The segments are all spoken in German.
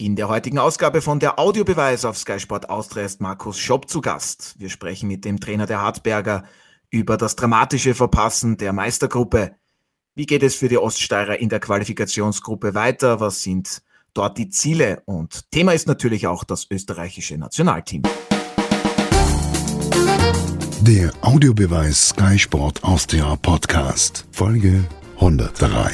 In der heutigen Ausgabe von der Audiobeweis auf Sky Sport Austria ist Markus Schopp zu Gast. Wir sprechen mit dem Trainer der Hartberger über das dramatische Verpassen der Meistergruppe. Wie geht es für die Oststeirer in der Qualifikationsgruppe weiter? Was sind dort die Ziele? Und Thema ist natürlich auch das österreichische Nationalteam. Der Audiobeweis Sky Sport Austria Podcast, Folge 103.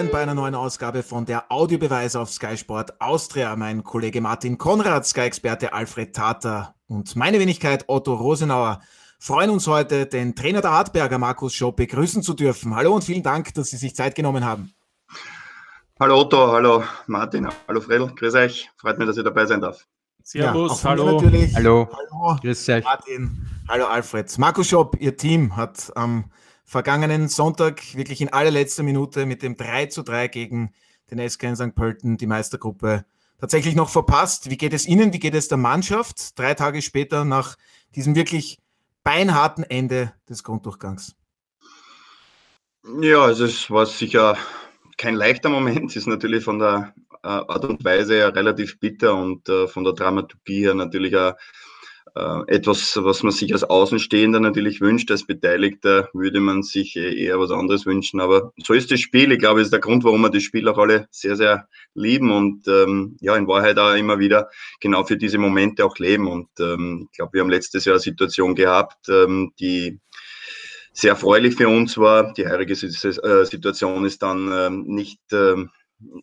willkommen bei einer neuen Ausgabe von der Audiobeweis auf Sky Sport Austria. Mein Kollege Martin Konrad, Sky-Experte Alfred Tater und meine Wenigkeit Otto Rosenauer freuen uns heute, den Trainer der Hartberger, Markus Schopp, begrüßen zu dürfen. Hallo und vielen Dank, dass Sie sich Zeit genommen haben. Hallo Otto, hallo Martin, hallo Fredel, grüß euch. Freut mich, dass ich dabei sein darf. Servus, ja, hallo. Natürlich. Hallo. Hallo. Grüß euch. Martin, hallo Alfred. Markus Schopp, Ihr Team hat am ähm, vergangenen Sonntag wirklich in allerletzter Minute mit dem 3 zu 3 gegen den SK in St. Pölten die Meistergruppe tatsächlich noch verpasst. Wie geht es Ihnen? Wie geht es der Mannschaft drei Tage später nach diesem wirklich beinharten Ende des Grunddurchgangs? Ja, also es war sicher kein leichter Moment. Es ist natürlich von der äh, Art und Weise her relativ bitter und äh, von der Dramaturgie her natürlich auch etwas, was man sich als Außenstehender natürlich wünscht. Als Beteiligter würde man sich eher was anderes wünschen. Aber so ist das Spiel. Ich glaube, das ist der Grund, warum wir das Spiel auch alle sehr, sehr lieben und ähm, ja, in Wahrheit auch immer wieder genau für diese Momente auch leben. Und ähm, ich glaube, wir haben letztes Jahr eine Situation gehabt, ähm, die sehr erfreulich für uns war. Die heurige äh, Situation ist dann ähm, nicht ähm,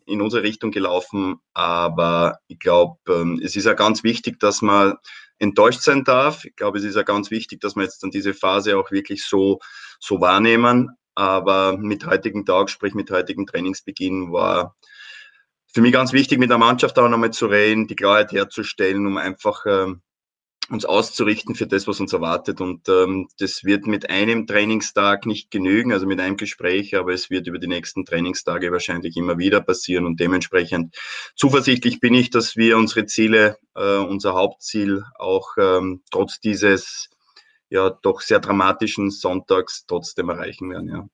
in unsere Richtung gelaufen, aber ich glaube, ähm, es ist ja ganz wichtig, dass man enttäuscht sein darf. Ich glaube, es ist ja ganz wichtig, dass wir jetzt dann diese Phase auch wirklich so, so wahrnehmen. Aber mit heutigen Tag, sprich mit heutigem Trainingsbeginn, war für mich ganz wichtig, mit der Mannschaft auch nochmal zu reden, die Klarheit herzustellen, um einfach ähm, uns auszurichten für das, was uns erwartet. Und ähm, das wird mit einem Trainingstag nicht genügen, also mit einem Gespräch, aber es wird über die nächsten Trainingstage wahrscheinlich immer wieder passieren. Und dementsprechend zuversichtlich bin ich, dass wir unsere Ziele, äh, unser Hauptziel auch ähm, trotz dieses ja doch sehr dramatischen Sonntags trotzdem erreichen werden. Ja,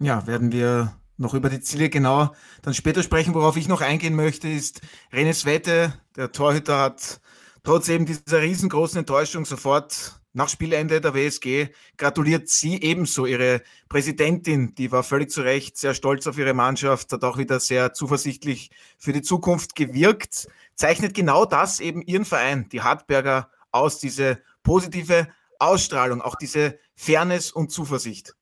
ja werden wir noch über die Ziele genauer dann später sprechen. Worauf ich noch eingehen möchte, ist Renes Wette, der Torhüter hat trotz eben dieser riesengroßen Enttäuschung sofort nach Spielende der WSG gratuliert sie ebenso ihre Präsidentin, die war völlig zu Recht sehr stolz auf ihre Mannschaft, hat auch wieder sehr zuversichtlich für die Zukunft gewirkt, zeichnet genau das eben ihren Verein, die Hartberger, aus, diese positive Ausstrahlung, auch diese Fairness und Zuversicht.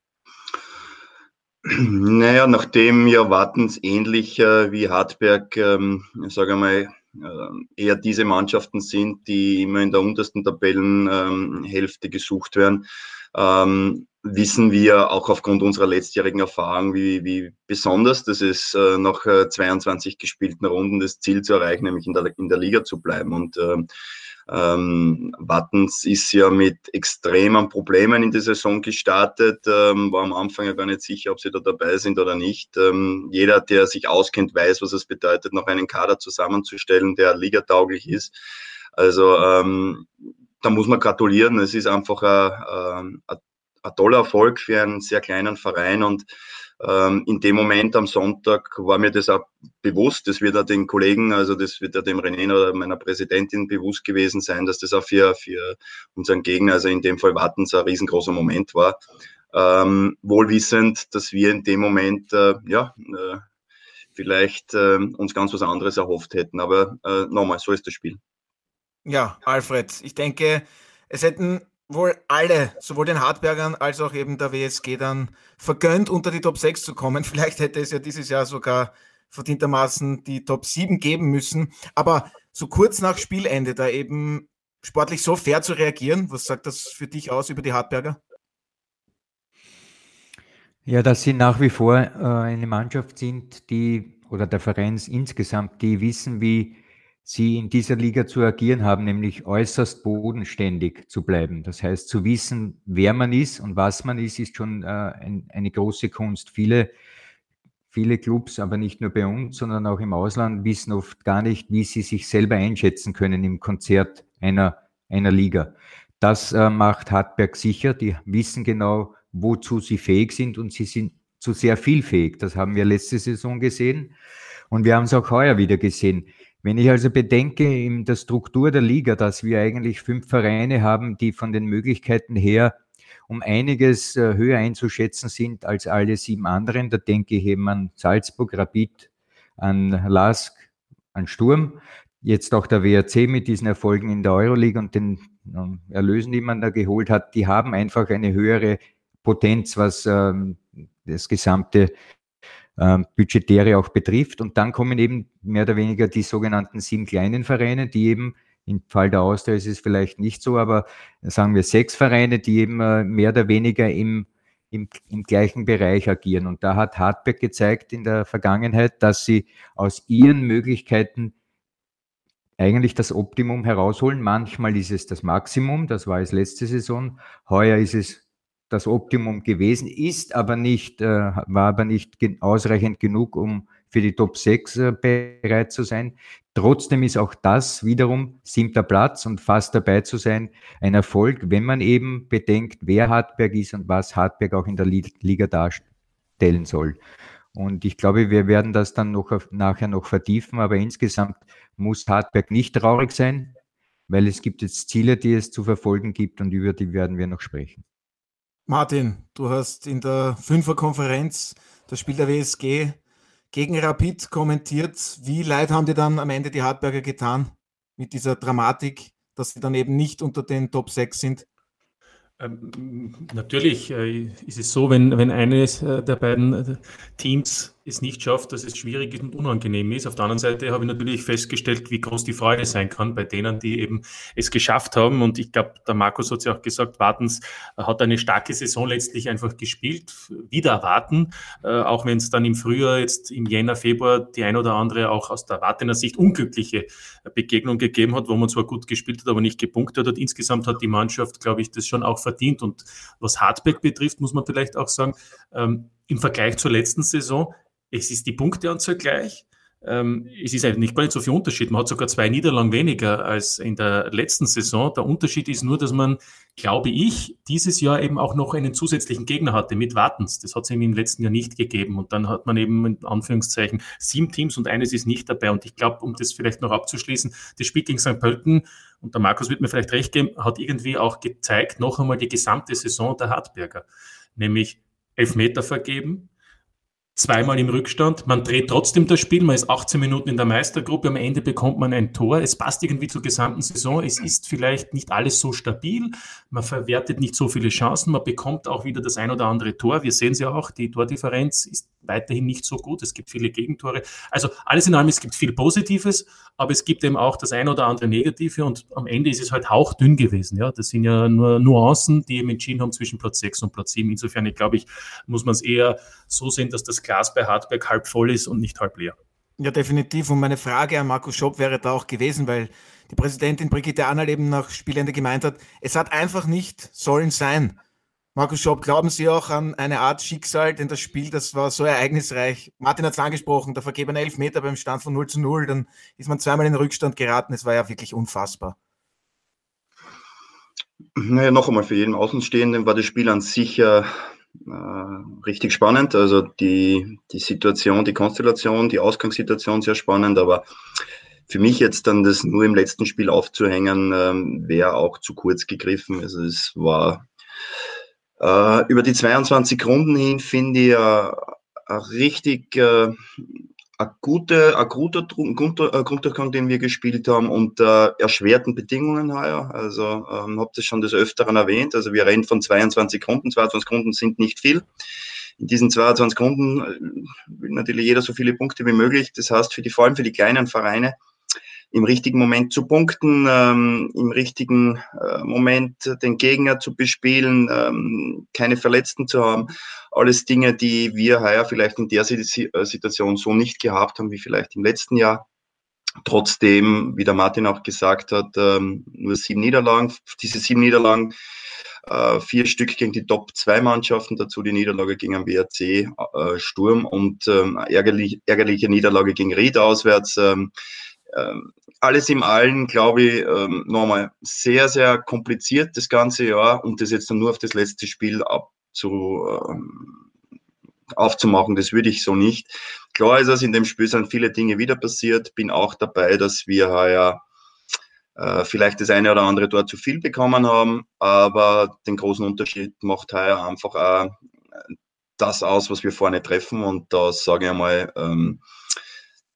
Naja, nachdem ja Wattens ähnlich äh, wie Hartberg, ähm, sage mal, eher diese Mannschaften sind, die immer in der untersten Tabellenhälfte gesucht werden, ähm, wissen wir auch aufgrund unserer letztjährigen Erfahrung, wie, wie besonders das ist, äh, nach 22 äh, gespielten Runden das Ziel zu erreichen, nämlich in der, in der Liga zu bleiben. Und ähm, Wattens ist ja mit extremen Problemen in die Saison gestartet, ähm, war am Anfang ja gar nicht sicher, ob sie da dabei sind oder nicht. Ähm, jeder, der sich auskennt, weiß, was es bedeutet, noch einen Kader zusammenzustellen, der ligatauglich ist. Also ähm, da muss man gratulieren. Es ist einfach ein, ein, ein toller Erfolg für einen sehr kleinen Verein und in dem Moment am Sonntag war mir das auch bewusst, das wird auch den Kollegen, also das wird ja dem René oder meiner Präsidentin bewusst gewesen sein, dass das auch für, für unseren Gegner, also in dem Fall Wattens, ein riesengroßer Moment war. Ähm, wohlwissend, dass wir in dem Moment, äh, ja, äh, vielleicht äh, uns ganz was anderes erhofft hätten. Aber äh, nochmal, so ist das Spiel. Ja, Alfred, ich denke, es hätten wohl alle, sowohl den Hartbergern als auch eben der WSG dann vergönnt, unter die Top 6 zu kommen. Vielleicht hätte es ja dieses Jahr sogar verdientermaßen die Top 7 geben müssen. Aber so kurz nach Spielende da eben sportlich so fair zu reagieren, was sagt das für dich aus über die Hartberger? Ja, dass sie nach wie vor äh, eine Mannschaft sind, die, oder der Verein insgesamt, die wissen, wie sie in dieser Liga zu agieren haben, nämlich äußerst bodenständig zu bleiben. Das heißt, zu wissen, wer man ist und was man ist, ist schon äh, ein, eine große Kunst. Viele, viele Clubs, aber nicht nur bei uns, sondern auch im Ausland, wissen oft gar nicht, wie sie sich selber einschätzen können im Konzert einer, einer Liga. Das äh, macht Hartberg sicher. Die wissen genau, wozu sie fähig sind und sie sind zu sehr viel fähig. Das haben wir letzte Saison gesehen und wir haben es auch heuer wieder gesehen. Wenn ich also bedenke in der Struktur der Liga, dass wir eigentlich fünf Vereine haben, die von den Möglichkeiten her um einiges äh, höher einzuschätzen sind als alle sieben anderen, da denke ich eben an Salzburg, Rapid, an Lask, an Sturm, jetzt auch der WRC mit diesen Erfolgen in der Euroleague und den ähm, Erlösen, die man da geholt hat, die haben einfach eine höhere Potenz, was ähm, das gesamte ähm, Budgetäre auch betrifft. Und dann kommen eben mehr oder weniger die sogenannten sieben kleinen Vereine, die eben im Fall der Austria ist es vielleicht nicht so, aber sagen wir sechs Vereine, die eben äh, mehr oder weniger im, im, im gleichen Bereich agieren. Und da hat Hartberg gezeigt in der Vergangenheit, dass sie aus ihren Möglichkeiten eigentlich das Optimum herausholen. Manchmal ist es das Maximum, das war es letzte Saison. Heuer ist es das Optimum gewesen, ist aber nicht, äh, war aber nicht ausreichend genug, um für die Top 6 äh, bereit zu sein. Trotzdem ist auch das wiederum siebter Platz und fast dabei zu sein ein Erfolg, wenn man eben bedenkt, wer Hartberg ist und was Hartberg auch in der Liga darstellen soll. Und ich glaube, wir werden das dann noch nachher noch vertiefen, aber insgesamt muss Hartberg nicht traurig sein, weil es gibt jetzt Ziele, die es zu verfolgen gibt und über die werden wir noch sprechen. Martin, du hast in der Fünferkonferenz das Spiel der WSG gegen Rapid kommentiert. Wie leid haben dir dann am Ende die Hartberger getan mit dieser Dramatik, dass sie dann eben nicht unter den Top 6 sind? Ähm, natürlich äh, ist es so, wenn, wenn eines äh, der beiden äh, Teams es nicht schafft, dass es schwierig ist und unangenehm ist. Auf der anderen Seite habe ich natürlich festgestellt, wie groß die Freude sein kann bei denen, die eben es geschafft haben. Und ich glaube, der Markus hat ja auch gesagt, Wartens hat eine starke Saison letztlich einfach gespielt, wieder erwarten, äh, auch wenn es dann im Frühjahr, jetzt im Jänner, Februar, die ein oder andere auch aus der Wartener Sicht unglückliche Begegnung gegeben hat, wo man zwar gut gespielt hat, aber nicht gepunktet hat. Insgesamt hat die Mannschaft, glaube ich, das schon auch verdient. Und was Hardback betrifft, muss man vielleicht auch sagen, ähm, im Vergleich zur letzten Saison es ist die Punkteanzahl gleich. Ähm, es ist eigentlich gar nicht so viel Unterschied. Man hat sogar zwei Niederlagen weniger als in der letzten Saison. Der Unterschied ist nur, dass man, glaube ich, dieses Jahr eben auch noch einen zusätzlichen Gegner hatte mit Wartens. Das hat es eben im letzten Jahr nicht gegeben. Und dann hat man eben in Anführungszeichen sieben Teams und eines ist nicht dabei. Und ich glaube, um das vielleicht noch abzuschließen, das Spiel gegen St. Pölten, und der Markus wird mir vielleicht recht geben, hat irgendwie auch gezeigt, noch einmal die gesamte Saison der Hartberger. Nämlich Elfmeter vergeben, zweimal im Rückstand. Man dreht trotzdem das Spiel. Man ist 18 Minuten in der Meistergruppe. Am Ende bekommt man ein Tor. Es passt irgendwie zur gesamten Saison. Es ist vielleicht nicht alles so stabil. Man verwertet nicht so viele Chancen. Man bekommt auch wieder das ein oder andere Tor. Wir sehen es ja auch. Die Tordifferenz ist weiterhin nicht so gut. Es gibt viele Gegentore. Also alles in allem, es gibt viel Positives, aber es gibt eben auch das ein oder andere Negative und am Ende ist es halt hauchdünn gewesen. Ja, das sind ja nur Nuancen, die eben entschieden haben zwischen Platz 6 und Platz 7. Insofern, ich glaube ich, muss man es eher so sehen, dass das Glas bei Hartberg halb voll ist und nicht halb leer. Ja, definitiv. Und meine Frage an Markus Schopp wäre da auch gewesen, weil die Präsidentin Brigitte Annal eben nach Spielende gemeint hat, es hat einfach nicht sollen sein. Markus Schopp, glauben Sie auch an eine Art Schicksal, denn das Spiel, das war so ereignisreich. Martin hat es angesprochen, der vergebene Elfmeter beim Stand von 0 zu 0, dann ist man zweimal in den Rückstand geraten. Es war ja wirklich unfassbar. Naja, noch einmal, für jeden Außenstehenden war das Spiel an sich ja äh, richtig spannend. Also die, die Situation, die Konstellation, die Ausgangssituation sehr spannend, aber für mich jetzt dann das nur im letzten Spiel aufzuhängen, ähm, wäre auch zu kurz gegriffen. Also es war äh, über die 22 Runden hin finde ich äh, richtig äh, ein guter, ein guter Grunddurchgang, den wir gespielt haben, unter erschwerten Bedingungen heuer. Also ähm, habe das schon des Öfteren erwähnt. Also wir reden von 22 Runden. 22 Runden sind nicht viel. In diesen 22 Runden äh, will natürlich jeder so viele Punkte wie möglich. Das heißt, für die, vor allem für die kleinen Vereine im richtigen Moment zu punkten, ähm, im richtigen äh, Moment den Gegner zu bespielen, ähm, keine Verletzten zu haben. Alles Dinge, die wir heuer vielleicht in der äh, Situation so nicht gehabt haben wie vielleicht im letzten Jahr. Trotzdem, wie der Martin auch gesagt hat, ähm, nur sieben Niederlagen. Diese sieben Niederlagen, äh, vier Stück gegen die Top-2-Mannschaften, dazu die Niederlage gegen den WRC äh, Sturm und ähm, ärgerlich, ärgerliche Niederlage gegen Ried auswärts. Ähm, alles im Allen, glaube ich, ähm, nochmal sehr, sehr kompliziert das ganze Jahr und das jetzt dann nur auf das letzte Spiel zu, ähm, aufzumachen, das würde ich so nicht. Klar ist es, in dem Spiel sind viele Dinge wieder passiert. Bin auch dabei, dass wir heuer äh, vielleicht das eine oder andere dort zu viel bekommen haben, aber den großen Unterschied macht heuer einfach auch das aus, was wir vorne treffen. Und da sage ich einmal, ähm,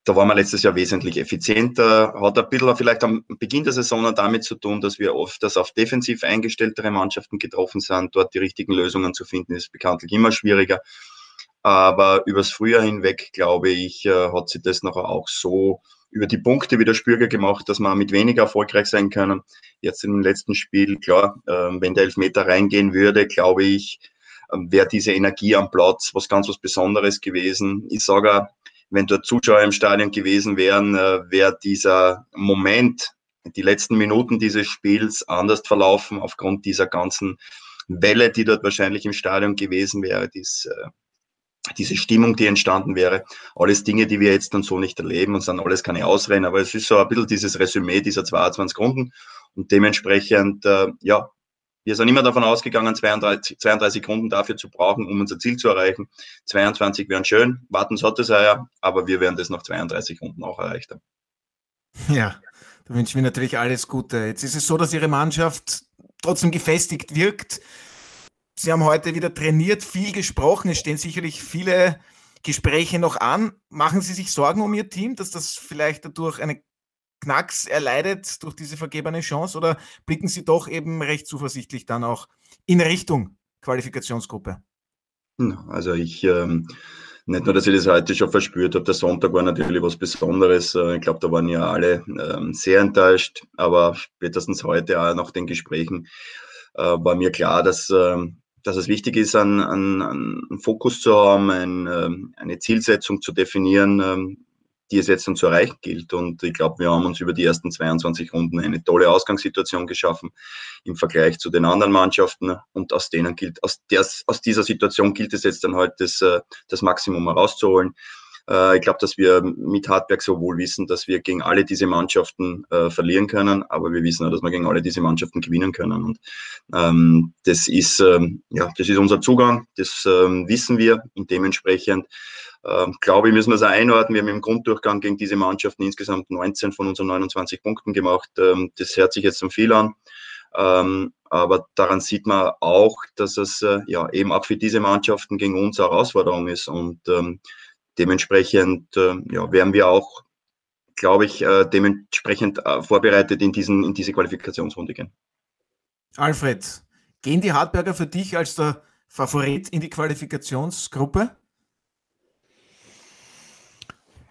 da waren wir letztes Jahr wesentlich effizienter. Hat ein bisschen vielleicht am Beginn der Saison damit zu tun, dass wir oft das auf defensiv eingestelltere Mannschaften getroffen sind. Dort die richtigen Lösungen zu finden, ist bekanntlich immer schwieriger. Aber übers Frühjahr hinweg, glaube ich, äh, hat sich das nachher auch so über die Punkte wieder spürbar gemacht, dass wir mit weniger erfolgreich sein können. Jetzt im letzten Spiel, klar, ähm, wenn der Elfmeter reingehen würde, glaube ich, ähm, wäre diese Energie am Platz was ganz was Besonderes gewesen. Ich sage, wenn dort Zuschauer im Stadion gewesen wären, äh, wäre dieser Moment, die letzten Minuten dieses Spiels anders verlaufen aufgrund dieser ganzen Welle, die dort wahrscheinlich im Stadion gewesen wäre, dies, äh, diese Stimmung, die entstanden wäre. Alles Dinge, die wir jetzt dann so nicht erleben und sind alles keine Ausreden, aber es ist so ein bisschen dieses Resümee dieser 22 Runden und dementsprechend, äh, ja, wir sind immer davon ausgegangen, 32, 32 Runden dafür zu brauchen, um unser Ziel zu erreichen. 22 wären schön, warten sollte es ja, aber wir werden das nach 32 Runden auch erreicht haben. Ja, da wünschen wir natürlich alles Gute. Jetzt ist es so, dass Ihre Mannschaft trotzdem gefestigt wirkt. Sie haben heute wieder trainiert, viel gesprochen. Es stehen sicherlich viele Gespräche noch an. Machen Sie sich Sorgen um Ihr Team, dass das vielleicht dadurch eine Knacks erleidet durch diese vergebene Chance oder blicken Sie doch eben recht zuversichtlich dann auch in Richtung Qualifikationsgruppe? Also ich, ähm, nicht nur, dass ich das heute schon verspürt habe, der Sonntag war natürlich was Besonderes. Äh, ich glaube, da waren ja alle ähm, sehr enttäuscht, aber spätestens heute auch nach den Gesprächen äh, war mir klar, dass, ähm, dass es wichtig ist, einen, einen, einen Fokus zu haben, ähm, eine Zielsetzung zu definieren, die es jetzt dann zu erreichen gilt. Und ich glaube, wir haben uns über die ersten 22 Runden eine tolle Ausgangssituation geschaffen im Vergleich zu den anderen Mannschaften. Und aus denen gilt, aus, der, aus dieser Situation gilt es jetzt dann halt, das, äh, das Maximum herauszuholen. Äh, ich glaube, dass wir mit Hartberg so wohl wissen, dass wir gegen alle diese Mannschaften äh, verlieren können, aber wir wissen auch, dass wir gegen alle diese Mannschaften gewinnen können. Und ähm, das ist ähm, ja, das ist unser Zugang, das ähm, wissen wir und dementsprechend ähm, glaube ich, müssen wir es einordnen. Wir haben im Grunddurchgang gegen diese Mannschaften insgesamt 19 von unseren 29 Punkten gemacht. Ähm, das hört sich jetzt zum viel an. Ähm, aber daran sieht man auch, dass es äh, ja eben auch für diese Mannschaften gegen uns eine Herausforderung ist. Und ähm, dementsprechend äh, ja, werden wir auch, glaube ich, äh, dementsprechend äh, vorbereitet in, diesen, in diese Qualifikationsrunde gehen. Alfred, gehen die Hartberger für dich als der Favorit in die Qualifikationsgruppe?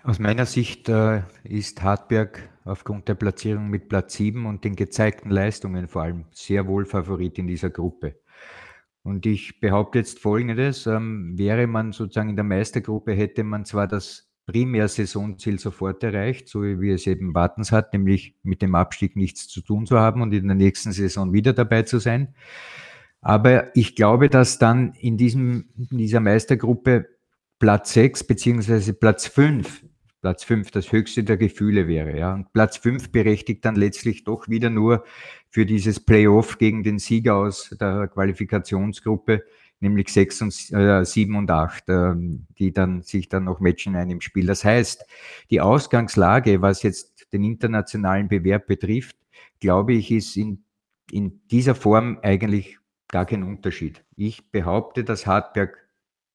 Aus meiner Sicht äh, ist Hartberg aufgrund der Platzierung mit Platz 7 und den gezeigten Leistungen vor allem sehr wohl Favorit in dieser Gruppe. Und ich behaupte jetzt Folgendes, ähm, wäre man sozusagen in der Meistergruppe, hätte man zwar das Primärsaisonziel sofort erreicht, so wie es eben Wartens hat, nämlich mit dem Abstieg nichts zu tun zu haben und in der nächsten Saison wieder dabei zu sein. Aber ich glaube, dass dann in, diesem, in dieser Meistergruppe Platz 6 beziehungsweise Platz 5 Platz 5 das höchste der Gefühle wäre. Ja. Und Platz 5 berechtigt dann letztlich doch wieder nur für dieses Playoff gegen den Sieger aus der Qualifikationsgruppe, nämlich 6 und, äh, 7 und 8, äh, die dann sich dann noch matchen in einem Spiel. Das heißt, die Ausgangslage, was jetzt den internationalen Bewerb betrifft, glaube ich, ist in, in dieser Form eigentlich gar kein Unterschied. Ich behaupte, dass Hartberg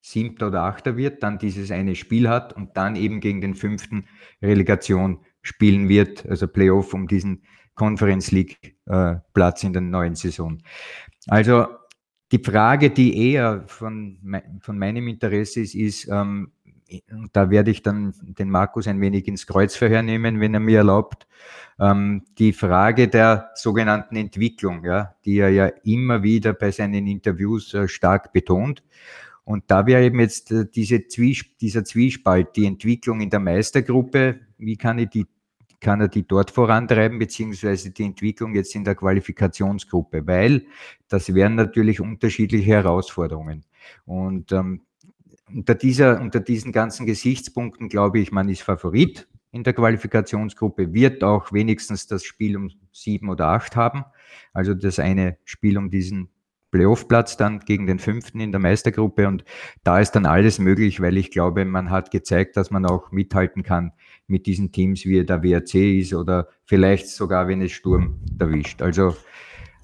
Siebter oder Achter wird, dann dieses eine Spiel hat und dann eben gegen den fünften Relegation spielen wird, also Playoff um diesen Conference League äh, Platz in der neuen Saison. Also die Frage, die eher von, von meinem Interesse ist, ist, ähm, da werde ich dann den Markus ein wenig ins Kreuzverhör nehmen, wenn er mir erlaubt, ähm, die Frage der sogenannten Entwicklung, ja, die er ja immer wieder bei seinen Interviews äh, stark betont. Und da wäre eben jetzt äh, diese Zwiesp dieser Zwiespalt, die Entwicklung in der Meistergruppe, wie kann, ich die, kann er die dort vorantreiben, beziehungsweise die Entwicklung jetzt in der Qualifikationsgruppe, weil das wären natürlich unterschiedliche Herausforderungen. Und ähm, unter, dieser, unter diesen ganzen Gesichtspunkten glaube ich, man ist Favorit in der Qualifikationsgruppe, wird auch wenigstens das Spiel um sieben oder acht haben, also das eine Spiel um diesen Playoff-Platz dann gegen den fünften in der Meistergruppe und da ist dann alles möglich, weil ich glaube, man hat gezeigt, dass man auch mithalten kann mit diesen Teams, wie der WRC ist oder vielleicht sogar, wenn es Sturm erwischt. Also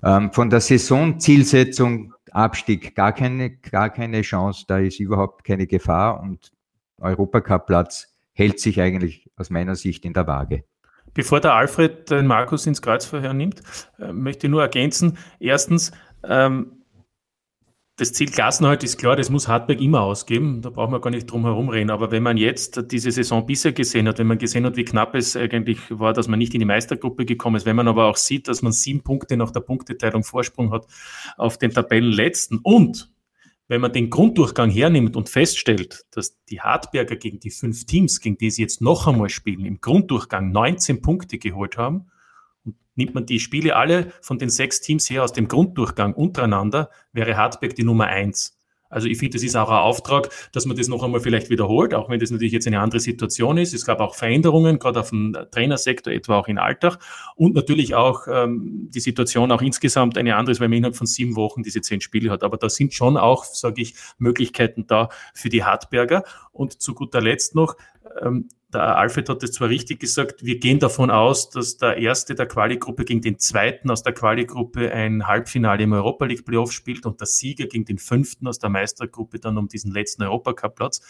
ähm, von der Saisonzielsetzung Abstieg gar keine, gar keine Chance, da ist überhaupt keine Gefahr und Europacup-Platz hält sich eigentlich aus meiner Sicht in der Waage. Bevor der Alfred den Markus ins Kreuzverhör nimmt, äh, möchte ich nur ergänzen. Erstens, ähm, das Ziel Klassenhalt ist klar, das muss Hartberg immer ausgeben. Da brauchen wir gar nicht drum herum reden. Aber wenn man jetzt diese Saison bisher gesehen hat, wenn man gesehen hat, wie knapp es eigentlich war, dass man nicht in die Meistergruppe gekommen ist, wenn man aber auch sieht, dass man sieben Punkte nach der Punkteteilung Vorsprung hat auf den Tabellenletzten und wenn man den Grunddurchgang hernimmt und feststellt, dass die Hartberger gegen die fünf Teams, gegen die sie jetzt noch einmal spielen, im Grunddurchgang 19 Punkte geholt haben, Nimmt man die Spiele alle von den sechs Teams her aus dem Grunddurchgang untereinander, wäre Hartberg die Nummer eins. Also ich finde, das ist auch ein Auftrag, dass man das noch einmal vielleicht wiederholt, auch wenn das natürlich jetzt eine andere Situation ist. Es gab auch Veränderungen, gerade auf dem Trainersektor, etwa auch in Alltag. Und natürlich auch ähm, die Situation auch insgesamt eine andere ist, weil man innerhalb von sieben Wochen diese zehn Spiele hat. Aber da sind schon auch, sage ich, Möglichkeiten da für die Hartberger. Und zu guter Letzt noch, ähm, der Alfred hat es zwar richtig gesagt, wir gehen davon aus, dass der erste der Quali-Gruppe gegen den zweiten aus der Quali-Gruppe ein Halbfinale im Europa League Playoff spielt und der Sieger gegen den fünften aus der Meistergruppe dann um diesen letzten Europacup-Platz.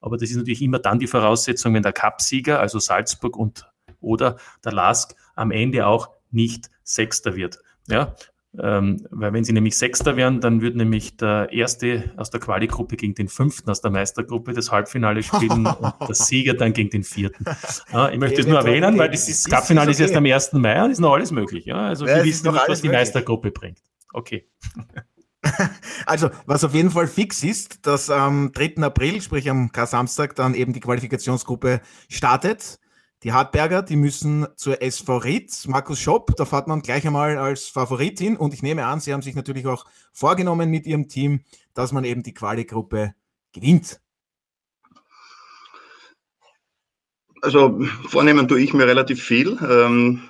Aber das ist natürlich immer dann die Voraussetzung, wenn der Cup-Sieger, also Salzburg und oder der Lask am Ende auch nicht Sechster wird. Ja, ähm, weil wenn sie nämlich Sechster wären, dann würde nämlich der Erste aus der Quali-Gruppe gegen den Fünften aus der Meistergruppe das Halbfinale spielen und der Sieger dann gegen den Vierten. Ja, ich möchte das nur erwähnen, weil das, das Cup-Finale ist erst am 1. Mai und ist noch alles möglich. Ja, also ja, wir wissen nicht, was die möglich. Meistergruppe bringt. Okay. Also, was auf jeden Fall fix ist, dass am 3. April, sprich am K-Samstag, dann eben die Qualifikationsgruppe startet. Die Hartberger, die müssen zur SV Ried. Markus Schopp, da fährt man gleich einmal als Favorit hin. Und ich nehme an, Sie haben sich natürlich auch vorgenommen mit Ihrem Team, dass man eben die Quali-Gruppe gewinnt. Also vornehmen tue ich mir relativ viel. Ähm,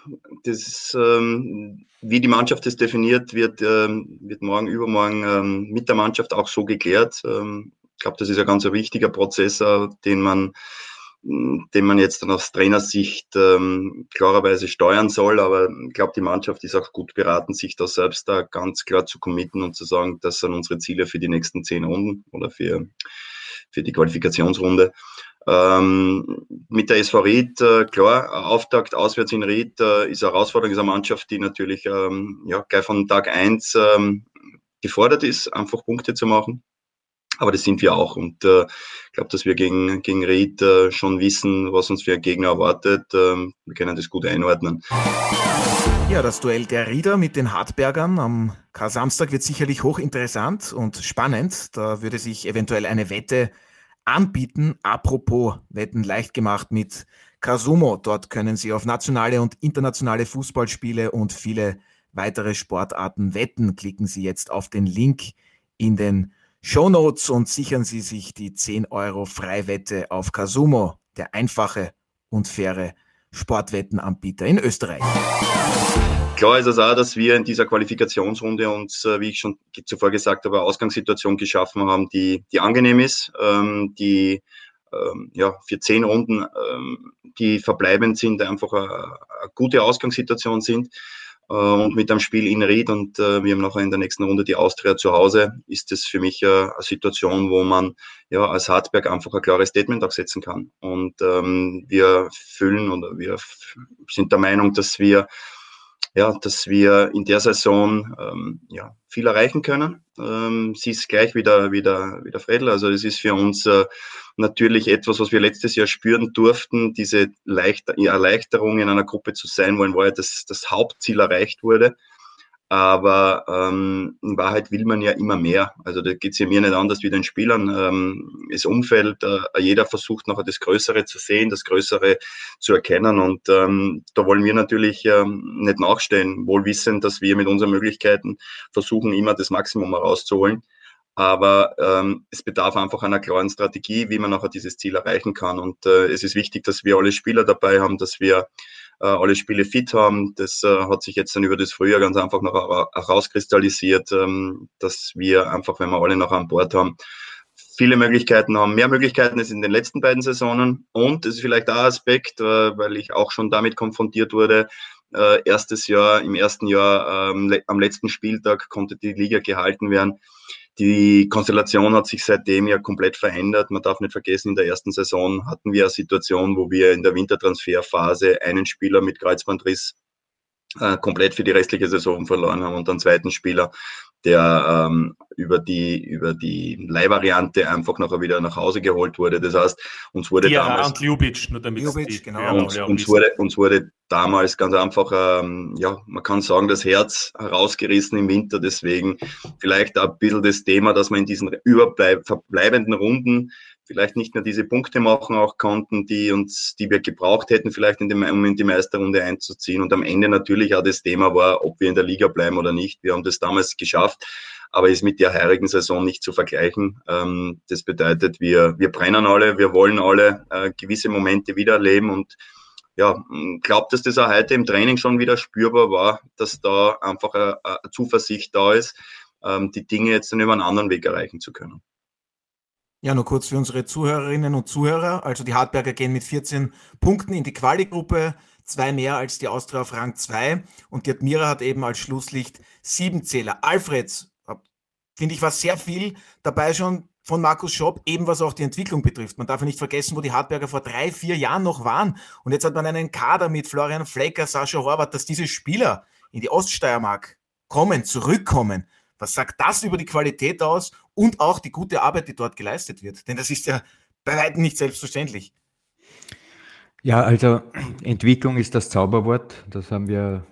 das, ähm, wie die Mannschaft das definiert, wird, ähm, wird morgen, übermorgen mit der Mannschaft auch so geklärt. Ich glaube, das ist ein ganz wichtiger Prozess, äh, den man den man jetzt dann aus Trainersicht ähm, klarerweise steuern soll. Aber ich glaube, die Mannschaft ist auch gut beraten, sich da selbst da ganz klar zu committen und zu sagen, das sind unsere Ziele für die nächsten zehn Runden oder für, für die Qualifikationsrunde. Ähm, mit der SV Ried, äh, klar, Auftakt auswärts in Ried äh, ist eine Herausforderung, ist eine Mannschaft, die natürlich ähm, ja, gleich von Tag eins ähm, gefordert ist, einfach Punkte zu machen. Aber das sind wir auch. Und äh, ich glaube, dass wir gegen, gegen Ried äh, schon wissen, was uns für ein Gegner erwartet. Ähm, wir können das gut einordnen. Ja, das Duell der Rieder mit den Hartbergern am Kar-Samstag wird sicherlich hochinteressant und spannend. Da würde sich eventuell eine Wette anbieten. Apropos Wetten leicht gemacht mit Kasumo. Dort können Sie auf nationale und internationale Fußballspiele und viele weitere Sportarten wetten. Klicken Sie jetzt auf den Link in den Shownotes und sichern Sie sich die 10 Euro Freiwette auf Kasumo, der einfache und faire Sportwettenanbieter in Österreich. Klar ist es auch, dass wir in dieser Qualifikationsrunde uns, äh, wie ich schon zuvor gesagt habe, eine Ausgangssituation geschaffen haben, die, die angenehm ist, ähm, die ähm, ja, für zehn Runden, ähm, die verbleibend sind, einfach eine, eine gute Ausgangssituation sind. Äh, und mit einem Spiel in Ried und äh, wir haben nachher in der nächsten Runde die Austria zu Hause, ist das für mich eine Situation, wo man ja als Hartberg einfach ein klares Statement auch setzen kann. Und ähm, wir fühlen oder wir sind der Meinung, dass wir ja, dass wir in der Saison ähm, ja, viel erreichen können. Ähm, sie ist gleich wieder, wieder, wieder Fredel. Also es ist für uns äh, natürlich etwas, was wir letztes Jahr spüren durften, diese Leicht Erleichterung in einer Gruppe zu sein, wo in Wahrheit das, das Hauptziel erreicht wurde. Aber ähm, in Wahrheit will man ja immer mehr. Also da geht es ja mir nicht anders wie den Spielern. Ähm, das Umfeld, äh, jeder versucht nachher das Größere zu sehen, das Größere zu erkennen. Und ähm, da wollen wir natürlich ähm, nicht nachstehen, wohl wissen, dass wir mit unseren Möglichkeiten versuchen, immer das Maximum herauszuholen. Aber ähm, es bedarf einfach einer klaren Strategie, wie man nachher dieses Ziel erreichen kann. Und äh, es ist wichtig, dass wir alle Spieler dabei haben, dass wir alle Spiele fit haben. Das äh, hat sich jetzt dann über das Frühjahr ganz einfach noch herauskristallisiert, ähm, dass wir einfach, wenn wir alle noch an Bord haben, viele Möglichkeiten haben, mehr Möglichkeiten als in den letzten beiden Saisonen. Und das ist vielleicht auch ein Aspekt, äh, weil ich auch schon damit konfrontiert wurde, äh, erstes Jahr, im ersten Jahr ähm, le am letzten Spieltag konnte die Liga gehalten werden. Die Konstellation hat sich seitdem ja komplett verändert. Man darf nicht vergessen, in der ersten Saison hatten wir eine Situation, wo wir in der Wintertransferphase einen Spieler mit Kreuzbandriss äh, komplett für die restliche Saison verloren haben und einen zweiten Spieler, der ähm, über die über die Leihvariante einfach nachher wieder nach Hause geholt wurde. Das heißt, uns wurde Diarra damals und Ljubic, nur damit Ljubic, die, genau. uns, uns, wurde, uns wurde damals ganz einfach, ähm, ja, man kann sagen, das Herz herausgerissen im Winter. Deswegen vielleicht auch ein bisschen das Thema, dass man in diesen überbleib verbleibenden Runden vielleicht nicht mehr diese Punkte machen auch konnten, die uns, die wir gebraucht hätten, vielleicht in die, um in die Meisterrunde einzuziehen. Und am Ende natürlich auch das Thema war, ob wir in der Liga bleiben oder nicht. Wir haben das damals geschafft, aber ist mit der heurigen Saison nicht zu vergleichen. Ähm, das bedeutet, wir, wir brennen alle, wir wollen alle äh, gewisse Momente wiedererleben und ja, glaubt, dass das auch heute im Training schon wieder spürbar war, dass da einfach eine, eine Zuversicht da ist, ähm, die Dinge jetzt dann über einen anderen Weg erreichen zu können. Ja, nur kurz für unsere Zuhörerinnen und Zuhörer. Also die Hartberger gehen mit 14 Punkten in die Quali-Gruppe, zwei mehr als die Austria auf Rang 2 und die Admira hat eben als Schlusslicht sieben Zähler. Alfred, finde ich, war sehr viel dabei schon von Markus Schopp, eben was auch die Entwicklung betrifft. Man darf ja nicht vergessen, wo die Hartberger vor drei, vier Jahren noch waren. Und jetzt hat man einen Kader mit Florian Flecker, Sascha Horvath, dass diese Spieler in die Oststeiermark kommen, zurückkommen. Was sagt das über die Qualität aus und auch die gute Arbeit, die dort geleistet wird? Denn das ist ja bei weitem nicht selbstverständlich. Ja, also Entwicklung ist das Zauberwort. Das haben wir,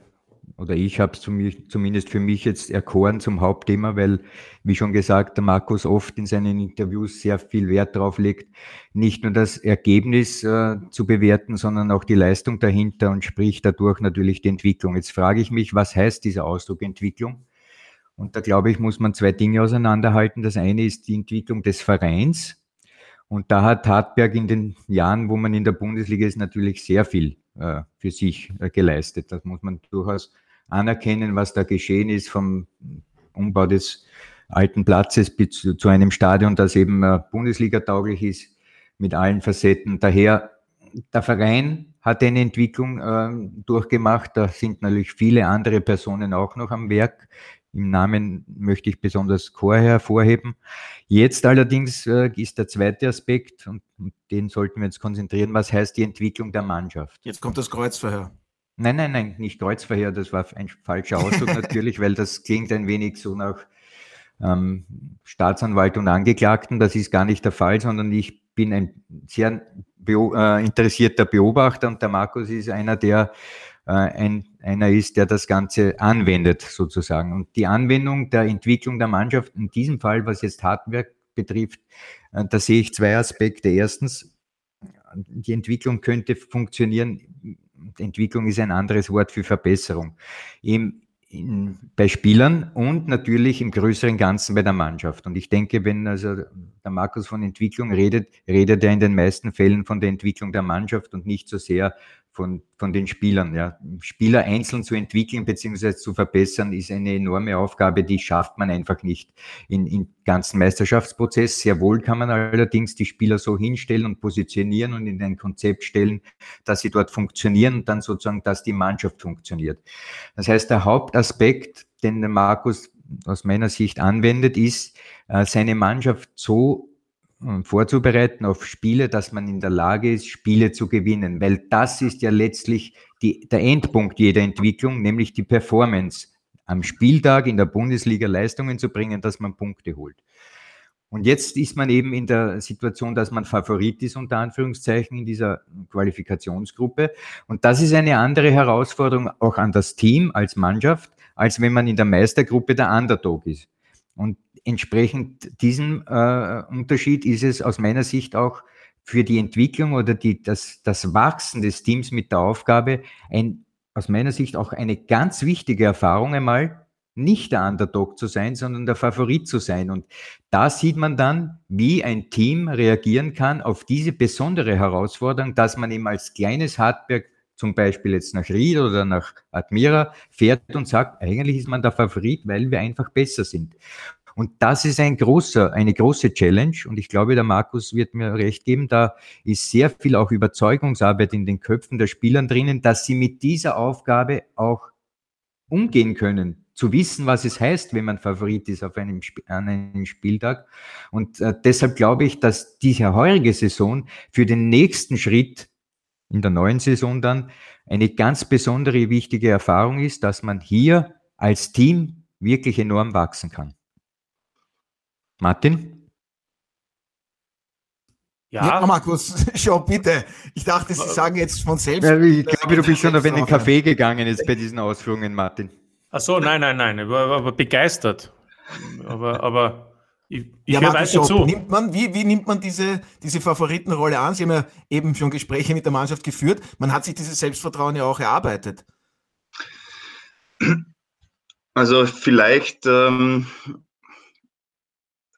oder ich habe es zumindest für mich jetzt erkoren zum Hauptthema, weil, wie schon gesagt, der Markus oft in seinen Interviews sehr viel Wert darauf legt, nicht nur das Ergebnis äh, zu bewerten, sondern auch die Leistung dahinter und spricht dadurch natürlich die Entwicklung. Jetzt frage ich mich, was heißt dieser Ausdruck Entwicklung? Und da glaube ich, muss man zwei Dinge auseinanderhalten. Das eine ist die Entwicklung des Vereins. Und da hat Hartberg in den Jahren, wo man in der Bundesliga ist, natürlich sehr viel äh, für sich äh, geleistet. Das muss man durchaus anerkennen, was da geschehen ist vom Umbau des alten Platzes bis zu, zu einem Stadion, das eben äh, Bundesliga-tauglich ist, mit allen Facetten. Daher, der Verein hat eine Entwicklung äh, durchgemacht. Da sind natürlich viele andere Personen auch noch am Werk. Im Namen möchte ich besonders Chor hervorheben. Jetzt allerdings äh, ist der zweite Aspekt, und, und den sollten wir uns konzentrieren, was heißt die Entwicklung der Mannschaft? Jetzt kommt das Kreuzverhör. Nein, nein, nein, nicht Kreuzverhör, das war ein falscher Ausdruck natürlich, weil das klingt ein wenig so nach ähm, Staatsanwalt und Angeklagten. Das ist gar nicht der Fall, sondern ich bin ein sehr beo äh, interessierter Beobachter und der Markus ist einer, der ein, einer ist, der das Ganze anwendet sozusagen. Und die Anwendung der Entwicklung der Mannschaft, in diesem Fall, was jetzt Hartwerk betrifft, äh, da sehe ich zwei Aspekte. Erstens, die Entwicklung könnte funktionieren. Entwicklung ist ein anderes Wort für Verbesserung. Im, in, bei Spielern und natürlich im größeren Ganzen bei der Mannschaft. Und ich denke, wenn also der Markus von Entwicklung redet, redet er in den meisten Fällen von der Entwicklung der Mannschaft und nicht so sehr von, von den Spielern. Ja. Spieler einzeln zu entwickeln bzw. zu verbessern, ist eine enorme Aufgabe, die schafft man einfach nicht in, in ganzen Meisterschaftsprozess. Sehr wohl kann man allerdings die Spieler so hinstellen und positionieren und in ein Konzept stellen, dass sie dort funktionieren und dann sozusagen, dass die Mannschaft funktioniert. Das heißt, der Hauptaspekt, den Markus aus meiner Sicht anwendet, ist, äh, seine Mannschaft so vorzubereiten auf Spiele, dass man in der Lage ist, Spiele zu gewinnen, weil das ist ja letztlich die, der Endpunkt jeder Entwicklung, nämlich die Performance am Spieltag in der Bundesliga Leistungen zu bringen, dass man Punkte holt. Und jetzt ist man eben in der Situation, dass man Favorit ist, unter Anführungszeichen, in dieser Qualifikationsgruppe. Und das ist eine andere Herausforderung auch an das Team als Mannschaft, als wenn man in der Meistergruppe der Underdog ist. Und entsprechend diesem äh, Unterschied ist es aus meiner Sicht auch für die Entwicklung oder die, das, das Wachsen des Teams mit der Aufgabe ein, aus meiner Sicht auch eine ganz wichtige Erfahrung einmal, nicht der Underdog zu sein, sondern der Favorit zu sein. Und da sieht man dann, wie ein Team reagieren kann auf diese besondere Herausforderung, dass man eben als kleines Hardware zum Beispiel jetzt nach Ried oder nach Admira, fährt und sagt, eigentlich ist man der Favorit, weil wir einfach besser sind. Und das ist ein großer, eine große Challenge. Und ich glaube, der Markus wird mir recht geben. Da ist sehr viel auch Überzeugungsarbeit in den Köpfen der Spielern drinnen, dass sie mit dieser Aufgabe auch umgehen können. Zu wissen, was es heißt, wenn man Favorit ist auf einem, an einem Spieltag. Und äh, deshalb glaube ich, dass diese heurige Saison für den nächsten Schritt in der neuen Saison dann eine ganz besondere, wichtige Erfahrung ist, dass man hier als Team wirklich enorm wachsen kann. Martin? Ja. ja, Markus, schau bitte. Ich dachte, Sie sagen jetzt von selbst. Ja, ich glaube, du bist schon auf einen Kaffee gegangen jetzt bei diesen Ausführungen, Martin. Ach so, nein, nein, nein, ich war, war begeistert. Aber, aber ich, ich ja, Markus, zu. Nimmt man, wie, wie nimmt man diese, diese Favoritenrolle an? Sie haben ja eben schon Gespräche mit der Mannschaft geführt. Man hat sich dieses Selbstvertrauen ja auch erarbeitet. Also vielleicht ähm,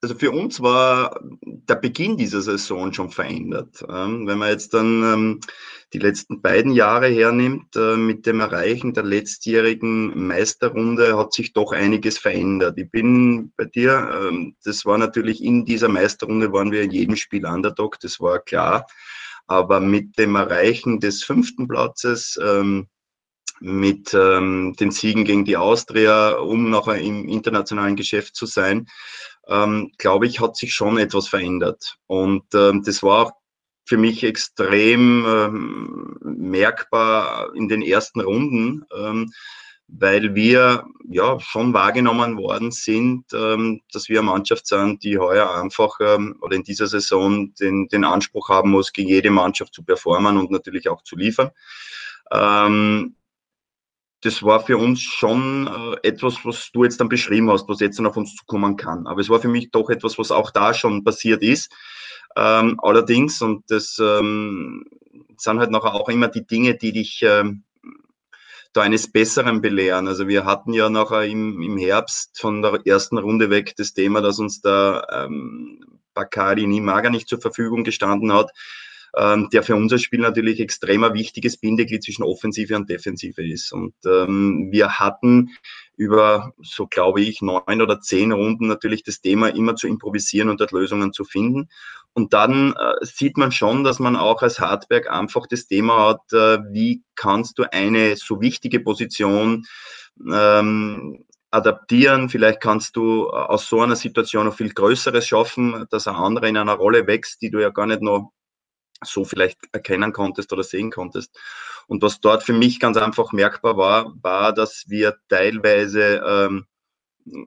also für uns war der Beginn dieser Saison schon verändert. Ähm, wenn man jetzt dann ähm, die letzten beiden Jahre hernimmt, äh, mit dem Erreichen der letztjährigen Meisterrunde hat sich doch einiges verändert. Ich bin bei dir, ähm, das war natürlich in dieser Meisterrunde waren wir in jedem Spiel Underdog, das war klar. Aber mit dem Erreichen des fünften Platzes, mit ähm, den Siegen gegen die Austria, um nachher im internationalen Geschäft zu sein, ähm, glaube ich, hat sich schon etwas verändert. Und ähm, das war für mich extrem ähm, merkbar in den ersten Runden, ähm, weil wir ja schon wahrgenommen worden sind, ähm, dass wir eine Mannschaft sind, die heuer einfach ähm, oder in dieser Saison den, den Anspruch haben muss, gegen jede Mannschaft zu performen und natürlich auch zu liefern. Ähm, das war für uns schon äh, etwas, was du jetzt dann beschrieben hast, was jetzt dann auf uns zukommen kann. Aber es war für mich doch etwas, was auch da schon passiert ist. Ähm, allerdings, und das ähm, sind halt nachher auch immer die Dinge, die dich ähm, da eines Besseren belehren. Also wir hatten ja nachher im, im Herbst von der ersten Runde weg das Thema, dass uns der ähm, Bakari Nimaga nicht zur Verfügung gestanden hat ähm, der für unser Spiel natürlich extremer wichtiges Bindeglied zwischen Offensive und Defensive ist. Und ähm, wir hatten über, so glaube ich, neun oder zehn Runden natürlich das Thema immer zu improvisieren und dort Lösungen zu finden. Und dann äh, sieht man schon, dass man auch als Hardwerk einfach das Thema hat, äh, wie kannst du eine so wichtige Position ähm, adaptieren. Vielleicht kannst du aus so einer Situation noch viel Größeres schaffen, dass ein anderer in einer Rolle wächst, die du ja gar nicht noch so vielleicht erkennen konntest oder sehen konntest. Und was dort für mich ganz einfach merkbar war, war, dass wir teilweise ähm,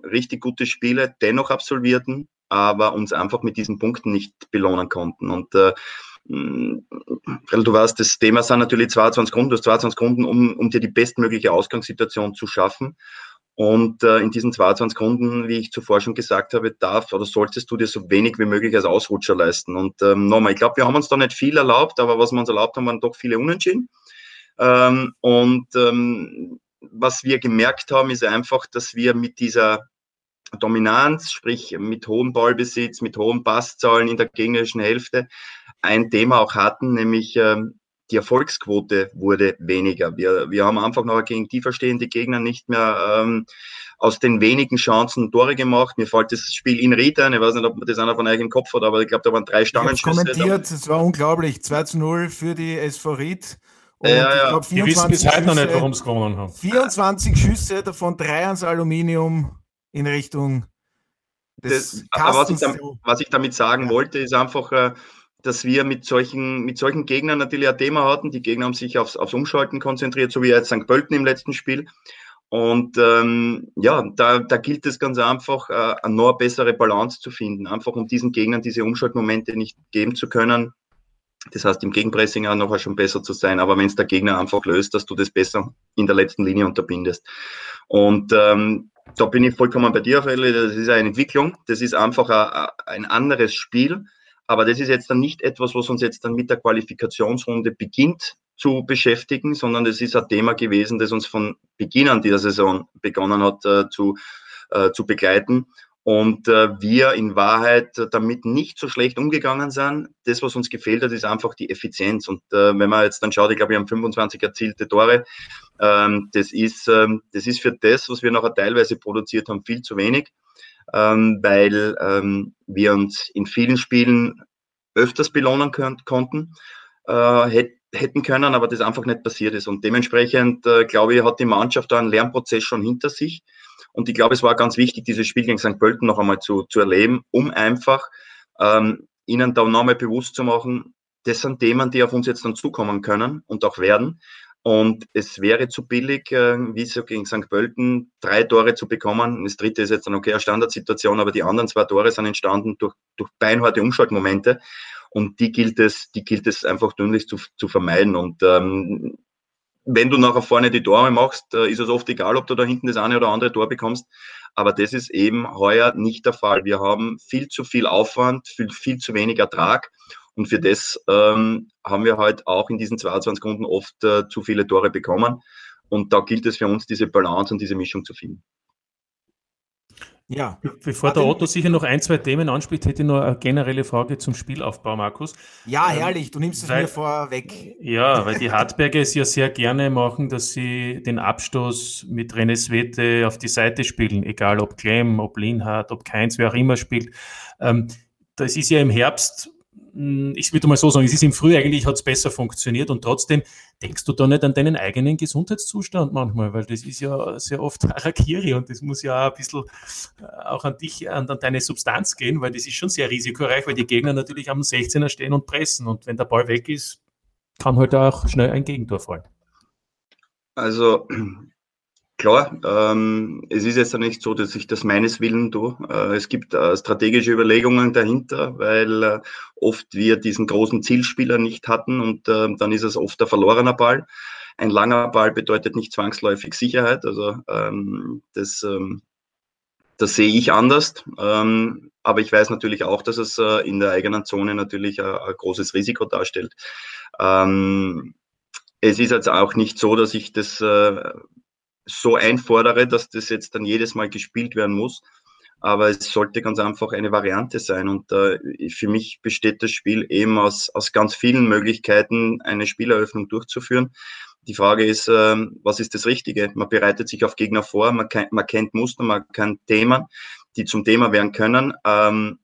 richtig gute Spiele dennoch absolvierten, aber uns einfach mit diesen Punkten nicht belohnen konnten. Und äh, weil du weißt, das Thema sind natürlich 22 Runden, du hast 22 Runden, um, um dir die bestmögliche Ausgangssituation zu schaffen. Und äh, in diesen 22 Runden, wie ich zuvor schon gesagt habe, darf oder solltest du dir so wenig wie möglich als Ausrutscher leisten. Und ähm, nochmal, ich glaube, wir haben uns da nicht viel erlaubt, aber was wir uns erlaubt haben, waren doch viele Unentschieden. Ähm, und ähm, was wir gemerkt haben, ist einfach, dass wir mit dieser Dominanz, sprich mit hohem Ballbesitz, mit hohen Passzahlen in der gegnerischen Hälfte, ein Thema auch hatten, nämlich ähm, die Erfolgsquote wurde weniger. Wir, wir haben einfach noch gegen tieferstehende Gegner nicht mehr ähm, aus den wenigen Chancen Tore gemacht. Mir fällt das Spiel in Ried ein. Ich weiß nicht, ob das einer von euch im Kopf hat, aber ich glaube, da waren drei Stangenschüsse. kommentiert, es war unglaublich. 2 zu 0 für die SV Ried. Und ja, ja. ich glaube, 24 die wissen bis heute noch nicht, warum sie gewonnen haben. 24 Schüsse, davon drei ans Aluminium in Richtung des das, aber was ich, damit, was ich, damit, sagen ja. wollte, ist einfach, äh, dass wir mit solchen, mit solchen Gegnern natürlich ein Thema hatten. Die Gegner haben sich aufs, aufs Umschalten konzentriert, so wie jetzt St. Pölten im letzten Spiel. Und ähm, ja, da, da gilt es ganz einfach, äh, eine noch bessere Balance zu finden, einfach um diesen Gegnern diese Umschaltmomente nicht geben zu können. Das heißt, im Gegenpressing auch noch schon besser zu sein, aber wenn es der Gegner einfach löst, dass du das besser in der letzten Linie unterbindest. Und ähm, da bin ich vollkommen bei dir, Feli. Das ist eine Entwicklung. Das ist einfach ein, ein anderes Spiel. Aber das ist jetzt dann nicht etwas, was uns jetzt dann mit der Qualifikationsrunde beginnt zu beschäftigen, sondern das ist ein Thema gewesen, das uns von Beginn an dieser Saison begonnen hat äh, zu, äh, zu begleiten. und äh, wir in Wahrheit damit nicht so schlecht umgegangen sind. Das, was uns gefehlt hat, ist einfach die Effizienz. Und äh, wenn man jetzt dann schaut, ich glaube, wir haben 25 erzielte Tore. Ähm, das, ist, ähm, das ist für das, was wir nachher teilweise produziert haben, viel zu wenig, ähm, weil ähm, wir uns in vielen Spielen öfters belohnen können, konnten, äh, hätten können, aber das einfach nicht passiert ist. Und dementsprechend, äh, glaube ich, hat die Mannschaft da einen Lernprozess schon hinter sich und ich glaube, es war ganz wichtig, dieses Spiel gegen St. Pölten noch einmal zu, zu erleben, um einfach ähm, ihnen da nochmal bewusst zu machen, das sind Themen, die auf uns jetzt dann zukommen können und auch werden. Und es wäre zu billig, äh, wie so gegen St. Pölten, drei Tore zu bekommen. Das dritte ist jetzt eine okay Standardsituation, aber die anderen zwei Tore sind entstanden durch, durch beinharte Umschaltmomente. Und die gilt es, die gilt es einfach dünnlich zu, zu vermeiden. Und ähm, wenn du nachher vorne die Tore machst, ist es oft egal, ob du da hinten das eine oder andere Tor bekommst. Aber das ist eben heuer nicht der Fall. Wir haben viel zu viel Aufwand, viel, viel zu wenig Ertrag. Und für das ähm, haben wir halt auch in diesen 22 Runden oft äh, zu viele Tore bekommen. Und da gilt es für uns, diese Balance und diese Mischung zu finden. Ja. Bevor der Otto sicher noch ein, zwei Themen anspricht, hätte ich noch eine generelle Frage zum Spielaufbau, Markus. Ja, ähm, herrlich, du nimmst es weil, mir vorweg. Ja, weil die Hartberger es ja sehr gerne machen, dass sie den Abstoß mit René Svete auf die Seite spielen, egal ob Clem, ob Linhardt, ob Keins, wer auch immer spielt. Ähm, das ist ja im Herbst ich würde mal so sagen, es ist im Frühjahr eigentlich hat es besser funktioniert und trotzdem denkst du da nicht an deinen eigenen Gesundheitszustand manchmal, weil das ist ja sehr oft Harakiri und das muss ja auch ein bisschen äh, auch an dich, an, an deine Substanz gehen, weil das ist schon sehr risikoreich, weil die Gegner natürlich am 16er stehen und pressen und wenn der Ball weg ist, kann halt auch schnell ein Gegentor fallen. Also Klar, ähm, es ist jetzt nicht so, dass ich das meines Willen tue. Äh, es gibt äh, strategische Überlegungen dahinter, weil äh, oft wir diesen großen Zielspieler nicht hatten und äh, dann ist es oft der verlorener Ball. Ein langer Ball bedeutet nicht zwangsläufig Sicherheit. Also ähm, das, ähm, das sehe ich anders. Ähm, aber ich weiß natürlich auch, dass es äh, in der eigenen Zone natürlich ein, ein großes Risiko darstellt. Ähm, es ist jetzt auch nicht so, dass ich das äh, so einfordere, dass das jetzt dann jedes Mal gespielt werden muss. Aber es sollte ganz einfach eine Variante sein. Und äh, für mich besteht das Spiel eben aus, aus ganz vielen Möglichkeiten, eine Spieleröffnung durchzuführen. Die Frage ist, äh, was ist das Richtige? Man bereitet sich auf Gegner vor, man, kennt, man kennt Muster, man kennt Themen, die zum Thema werden können. Ähm,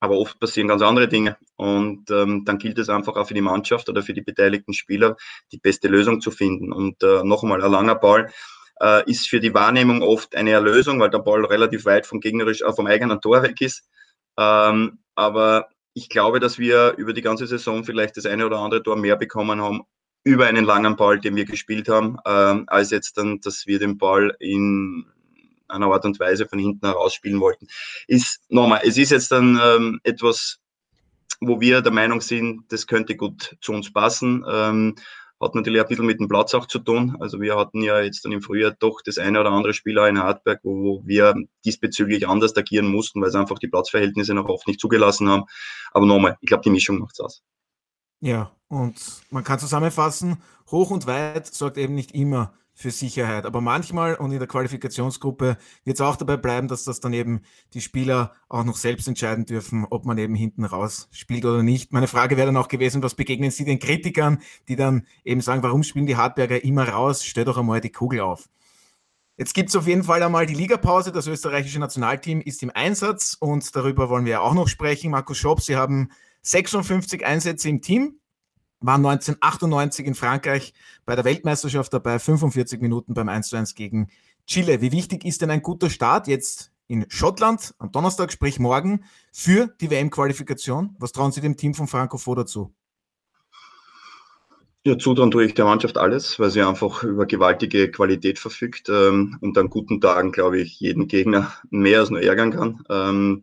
aber oft passieren ganz andere Dinge. Und ähm, dann gilt es einfach auch für die Mannschaft oder für die beteiligten Spieler, die beste Lösung zu finden. Und äh, noch einmal, ein langer Ball äh, ist für die Wahrnehmung oft eine Erlösung, weil der Ball relativ weit vom gegnerisch, äh, vom eigenen Tor weg ist. Ähm, aber ich glaube, dass wir über die ganze Saison vielleicht das eine oder andere Tor mehr bekommen haben über einen langen Ball, den wir gespielt haben, ähm, als jetzt dann, dass wir den Ball in einer Art und Weise von hinten heraus spielen wollten. Ist nochmal, es ist jetzt dann ähm, etwas, wo wir der Meinung sind, das könnte gut zu uns passen. Ähm, hat natürlich ein bisschen mit dem Platz auch zu tun. Also wir hatten ja jetzt dann im Frühjahr doch das eine oder andere Spiel auch in Hartberg, wo, wir diesbezüglich anders agieren mussten, weil es einfach die Platzverhältnisse noch oft nicht zugelassen haben. Aber nochmal, ich glaube, die Mischung macht es aus. Ja, und man kann zusammenfassen, hoch und weit sorgt eben nicht immer für Sicherheit. Aber manchmal und in der Qualifikationsgruppe wird es auch dabei bleiben, dass das dann eben die Spieler auch noch selbst entscheiden dürfen, ob man eben hinten raus spielt oder nicht. Meine Frage wäre dann auch gewesen, was begegnen Sie den Kritikern, die dann eben sagen, warum spielen die Hartberger immer raus? Stell doch einmal die Kugel auf. Jetzt gibt es auf jeden Fall einmal die Ligapause. Das österreichische Nationalteam ist im Einsatz und darüber wollen wir auch noch sprechen. Markus Schopp, Sie haben 56 Einsätze im Team war 1998 in Frankreich bei der Weltmeisterschaft dabei, 45 Minuten beim 1:1 gegen Chile. Wie wichtig ist denn ein guter Start jetzt in Schottland am Donnerstag, sprich morgen, für die WM-Qualifikation? Was trauen Sie dem Team von Franco Foda zu? Ja, zutrauen tue ich der Mannschaft alles, weil sie einfach über gewaltige Qualität verfügt ähm, und an guten Tagen, glaube ich, jeden Gegner mehr als nur ärgern kann. Ähm,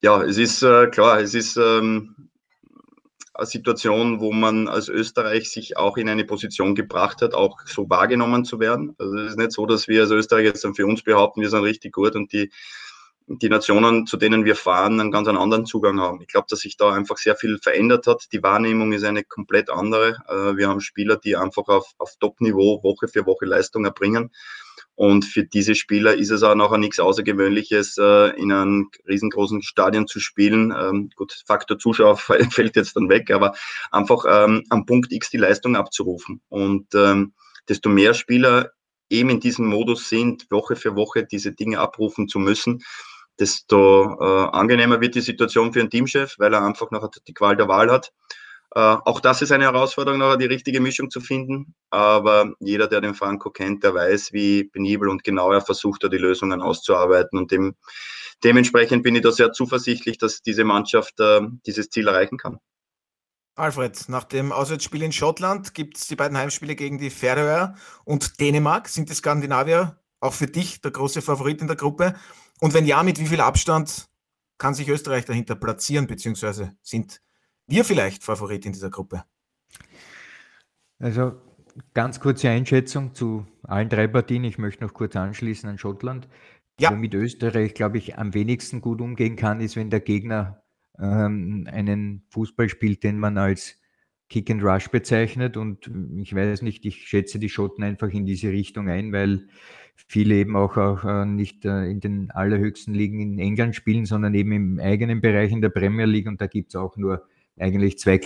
ja, es ist äh, klar, es ist ähm, Situation, wo man als Österreich sich auch in eine Position gebracht hat, auch so wahrgenommen zu werden. Also es ist nicht so, dass wir als Österreich jetzt dann für uns behaupten, wir sind richtig gut und die, die Nationen, zu denen wir fahren, einen ganz anderen Zugang haben. Ich glaube, dass sich da einfach sehr viel verändert hat. Die Wahrnehmung ist eine komplett andere. Äh, wir haben Spieler, die einfach auf, auf Top-Niveau Woche für Woche Leistung erbringen. Und für diese Spieler ist es auch nachher nichts Außergewöhnliches, äh, in einem riesengroßen Stadion zu spielen. Ähm, gut, Faktor Zuschauer fällt jetzt dann weg, aber einfach ähm, am Punkt X die Leistung abzurufen. Und ähm, desto mehr Spieler eben in diesem Modus sind, Woche für Woche diese Dinge abrufen zu müssen, desto äh, angenehmer wird die Situation für einen Teamchef, weil er einfach noch die Qual der Wahl hat. Äh, auch das ist eine Herausforderung, die richtige Mischung zu finden. Aber jeder, der den Franco kennt, der weiß, wie penibel und genau er versucht, da die Lösungen auszuarbeiten. Und dem, dementsprechend bin ich da sehr zuversichtlich, dass diese Mannschaft äh, dieses Ziel erreichen kann. Alfred, nach dem Auswärtsspiel in Schottland gibt es die beiden Heimspiele gegen die Färöer und Dänemark. Sind die Skandinavier auch für dich der große Favorit in der Gruppe? Und wenn ja, mit wie viel Abstand kann sich Österreich dahinter platzieren, beziehungsweise sind wir vielleicht Favorit in dieser Gruppe? Also ganz kurze Einschätzung zu allen drei Partien. Ich möchte noch kurz anschließen an Schottland. Ja. Womit Österreich, glaube ich, am wenigsten gut umgehen kann, ist, wenn der Gegner ähm, einen Fußball spielt, den man als Kick and Rush bezeichnet. Und ich weiß nicht, ich schätze die Schotten einfach in diese Richtung ein, weil viele eben auch, auch äh, nicht äh, in den allerhöchsten Ligen in England spielen, sondern eben im eigenen Bereich in der Premier League. Und da gibt es auch nur eigentlich zwei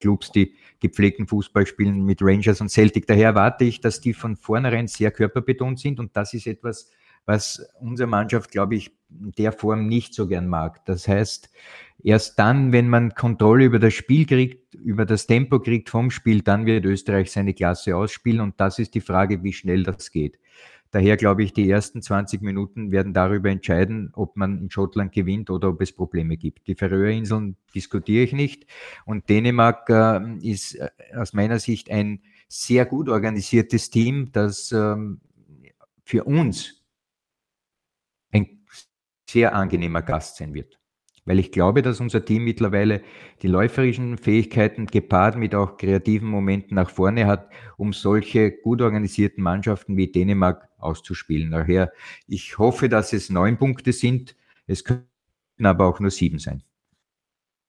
Clubs, die gepflegten Fußball spielen mit Rangers und Celtic. Daher erwarte ich, dass die von vornherein sehr körperbetont sind. Und das ist etwas, was unsere Mannschaft, glaube ich, in der Form nicht so gern mag. Das heißt, erst dann, wenn man Kontrolle über das Spiel kriegt, über das Tempo kriegt vom Spiel, dann wird Österreich seine Klasse ausspielen. Und das ist die Frage, wie schnell das geht. Daher glaube ich, die ersten 20 Minuten werden darüber entscheiden, ob man in Schottland gewinnt oder ob es Probleme gibt. Die Färöerinseln diskutiere ich nicht. Und Dänemark äh, ist aus meiner Sicht ein sehr gut organisiertes Team, das ähm, für uns sehr angenehmer Gast sein wird. Weil ich glaube, dass unser Team mittlerweile die läuferischen Fähigkeiten gepaart mit auch kreativen Momenten nach vorne hat, um solche gut organisierten Mannschaften wie Dänemark auszuspielen. Daher, ich hoffe, dass es neun Punkte sind. Es können aber auch nur sieben sein.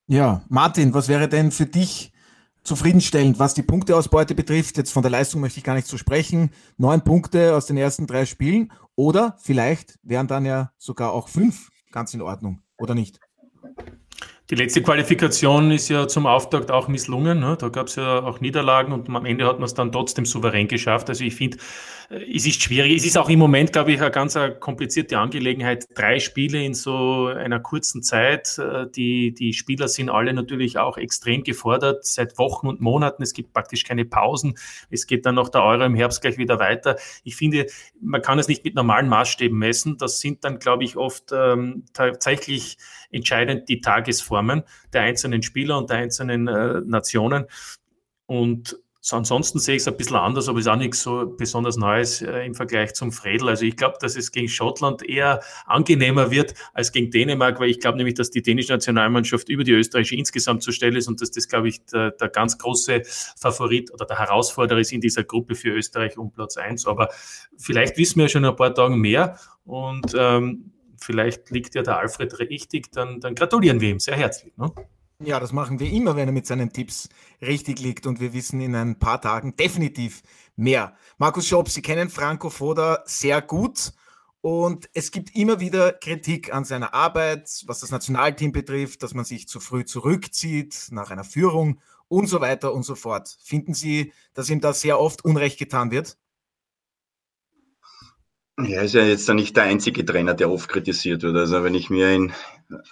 Ja, Martin, was wäre denn für dich zufriedenstellend, was die Punkteausbeute betrifft? Jetzt von der Leistung möchte ich gar nicht zu sprechen. Neun Punkte aus den ersten drei Spielen oder vielleicht wären dann ja sogar auch fünf ganz in Ordnung, oder nicht? Die letzte Qualifikation ist ja zum Auftakt auch misslungen. Ne? Da gab es ja auch Niederlagen und am Ende hat man es dann trotzdem souverän geschafft. Also ich finde, es ist schwierig. Es ist auch im Moment, glaube ich, eine ganz eine komplizierte Angelegenheit. Drei Spiele in so einer kurzen Zeit. Äh, die, die Spieler sind alle natürlich auch extrem gefordert seit Wochen und Monaten. Es gibt praktisch keine Pausen. Es geht dann noch der Euro im Herbst gleich wieder weiter. Ich finde, man kann es nicht mit normalen Maßstäben messen. Das sind dann, glaube ich, oft ähm, tatsächlich entscheidend die Tagesformen der einzelnen Spieler und der einzelnen äh, Nationen. Und so, ansonsten sehe ich es ein bisschen anders, aber es ist auch nichts so besonders Neues äh, im Vergleich zum Fredel. Also ich glaube, dass es gegen Schottland eher angenehmer wird als gegen Dänemark, weil ich glaube nämlich, dass die dänische Nationalmannschaft über die österreichische insgesamt zu stellen ist und dass das, glaube ich, der, der ganz große Favorit oder der Herausforderer ist in dieser Gruppe für Österreich um Platz eins. Aber vielleicht wissen wir ja schon ein paar Tage mehr und ähm, vielleicht liegt ja der Alfred richtig, dann, dann gratulieren wir ihm sehr herzlich. Ne? Ja, das machen wir immer, wenn er mit seinen Tipps richtig liegt und wir wissen in ein paar Tagen definitiv mehr. Markus Schopp, Sie kennen Franco Foda sehr gut und es gibt immer wieder Kritik an seiner Arbeit, was das Nationalteam betrifft, dass man sich zu früh zurückzieht nach einer Führung und so weiter und so fort. Finden Sie, dass ihm da sehr oft Unrecht getan wird? Ja, ist ja jetzt nicht der einzige Trainer, der oft kritisiert wird. Also wenn ich mir in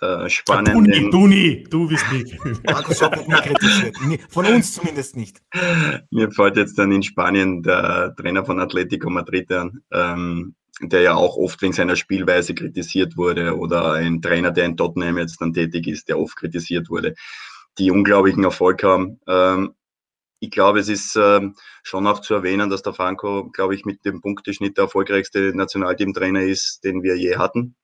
äh, Spanien... Du, du nie, du bist nicht. Markus Schopp wird nie kritisiert. Von uns zumindest nicht. Mir fällt jetzt dann in Spanien der Trainer von Atletico Madrid an, ähm, der ja auch oft wegen seiner Spielweise kritisiert wurde oder ein Trainer, der in Tottenham jetzt dann tätig ist, der oft kritisiert wurde, die unglaublichen Erfolg haben. Ähm, ich glaube, es ist ähm, schon auch zu erwähnen, dass der Franco, glaube ich, mit dem Punkteschnitt der erfolgreichste Nationalteamtrainer ist, den wir je hatten.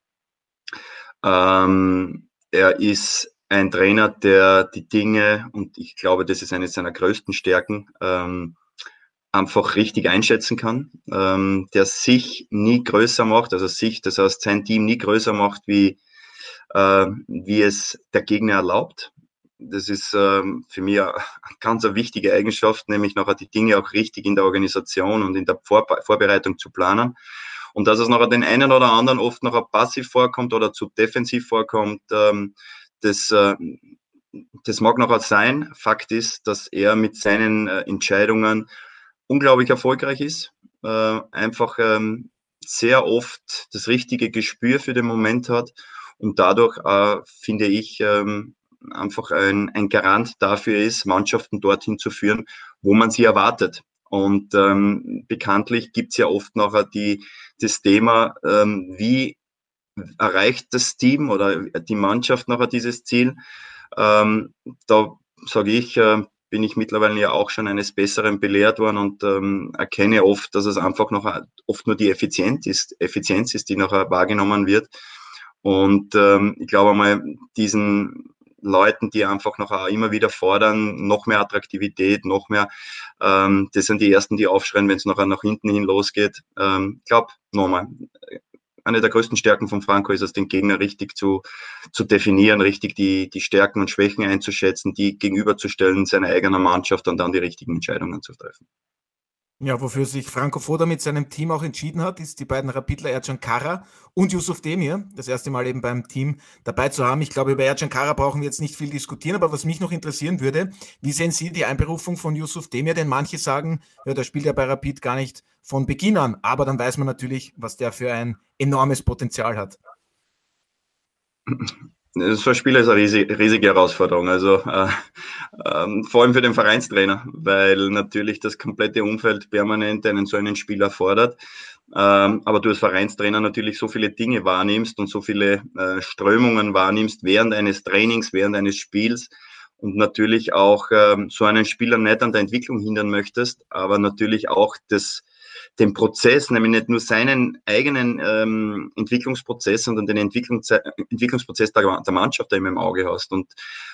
Ähm, er ist ein Trainer, der die Dinge, und ich glaube, das ist eine seiner größten Stärken, ähm, einfach richtig einschätzen kann, der sich nie größer macht, also sich, das heißt sein Team nie größer macht, wie, äh, wie es der Gegner erlaubt, das ist ähm, für mich eine ganz wichtige Eigenschaft, nämlich nachher die Dinge auch richtig in der Organisation und in der Vor Vorbereitung zu planen. Und dass es noch den einen oder anderen oft noch passiv vorkommt oder zu defensiv vorkommt, ähm, das, äh, das mag noch sein. Fakt ist, dass er mit seinen äh, Entscheidungen unglaublich erfolgreich ist. Äh, einfach ähm, sehr oft das richtige Gespür für den Moment hat und dadurch, äh, finde ich, ähm, einfach ein, ein Garant dafür ist, Mannschaften dorthin zu führen, wo man sie erwartet. Und ähm, bekanntlich gibt es ja oft noch die, das Thema, ähm, wie erreicht das Team oder die Mannschaft nachher dieses Ziel. Ähm, da sage ich, äh, bin ich mittlerweile ja auch schon eines Besseren belehrt worden und ähm, erkenne oft, dass es einfach noch oft nur die Effizienz ist, Effizienz ist, die nachher wahrgenommen wird. Und ähm, ich glaube mal, diesen Leuten, die einfach noch immer wieder fordern, noch mehr Attraktivität, noch mehr, ähm, das sind die ersten, die aufschreien, wenn es nachher nach hinten hin losgeht. Ähm, ich glaube, nochmal, eine der größten Stärken von Franco ist es, den Gegner richtig zu, zu definieren, richtig die, die Stärken und Schwächen einzuschätzen, die gegenüberzustellen seiner eigenen Mannschaft und dann die richtigen Entscheidungen zu treffen. Ja, wofür sich Franco Foda mit seinem Team auch entschieden hat, ist die beiden Rapidler Ercan Kara und Yusuf Demir das erste Mal eben beim Team dabei zu haben. Ich glaube, über Ercan Kara brauchen wir jetzt nicht viel diskutieren, aber was mich noch interessieren würde, wie sehen Sie die Einberufung von Yusuf Demir? Denn manche sagen, ja, der spielt ja bei Rapid gar nicht von Beginn an, aber dann weiß man natürlich, was der für ein enormes Potenzial hat. So ein Spiel ist eine riesige, Herausforderung, also äh, äh, vor allem für den Vereinstrainer, weil natürlich das komplette Umfeld permanent einen so einen Spieler fordert. Ähm, aber du als Vereinstrainer natürlich so viele Dinge wahrnimmst und so viele äh, Strömungen wahrnimmst während eines Trainings, während eines Spiels und natürlich auch ähm, so einen Spieler nicht an der Entwicklung hindern möchtest, aber natürlich auch das den Prozess, nämlich nicht nur seinen eigenen ähm, Entwicklungsprozess, sondern den Entwicklungs Entwicklungsprozess der, der, Mannschaft, der immer im Auge hast. Und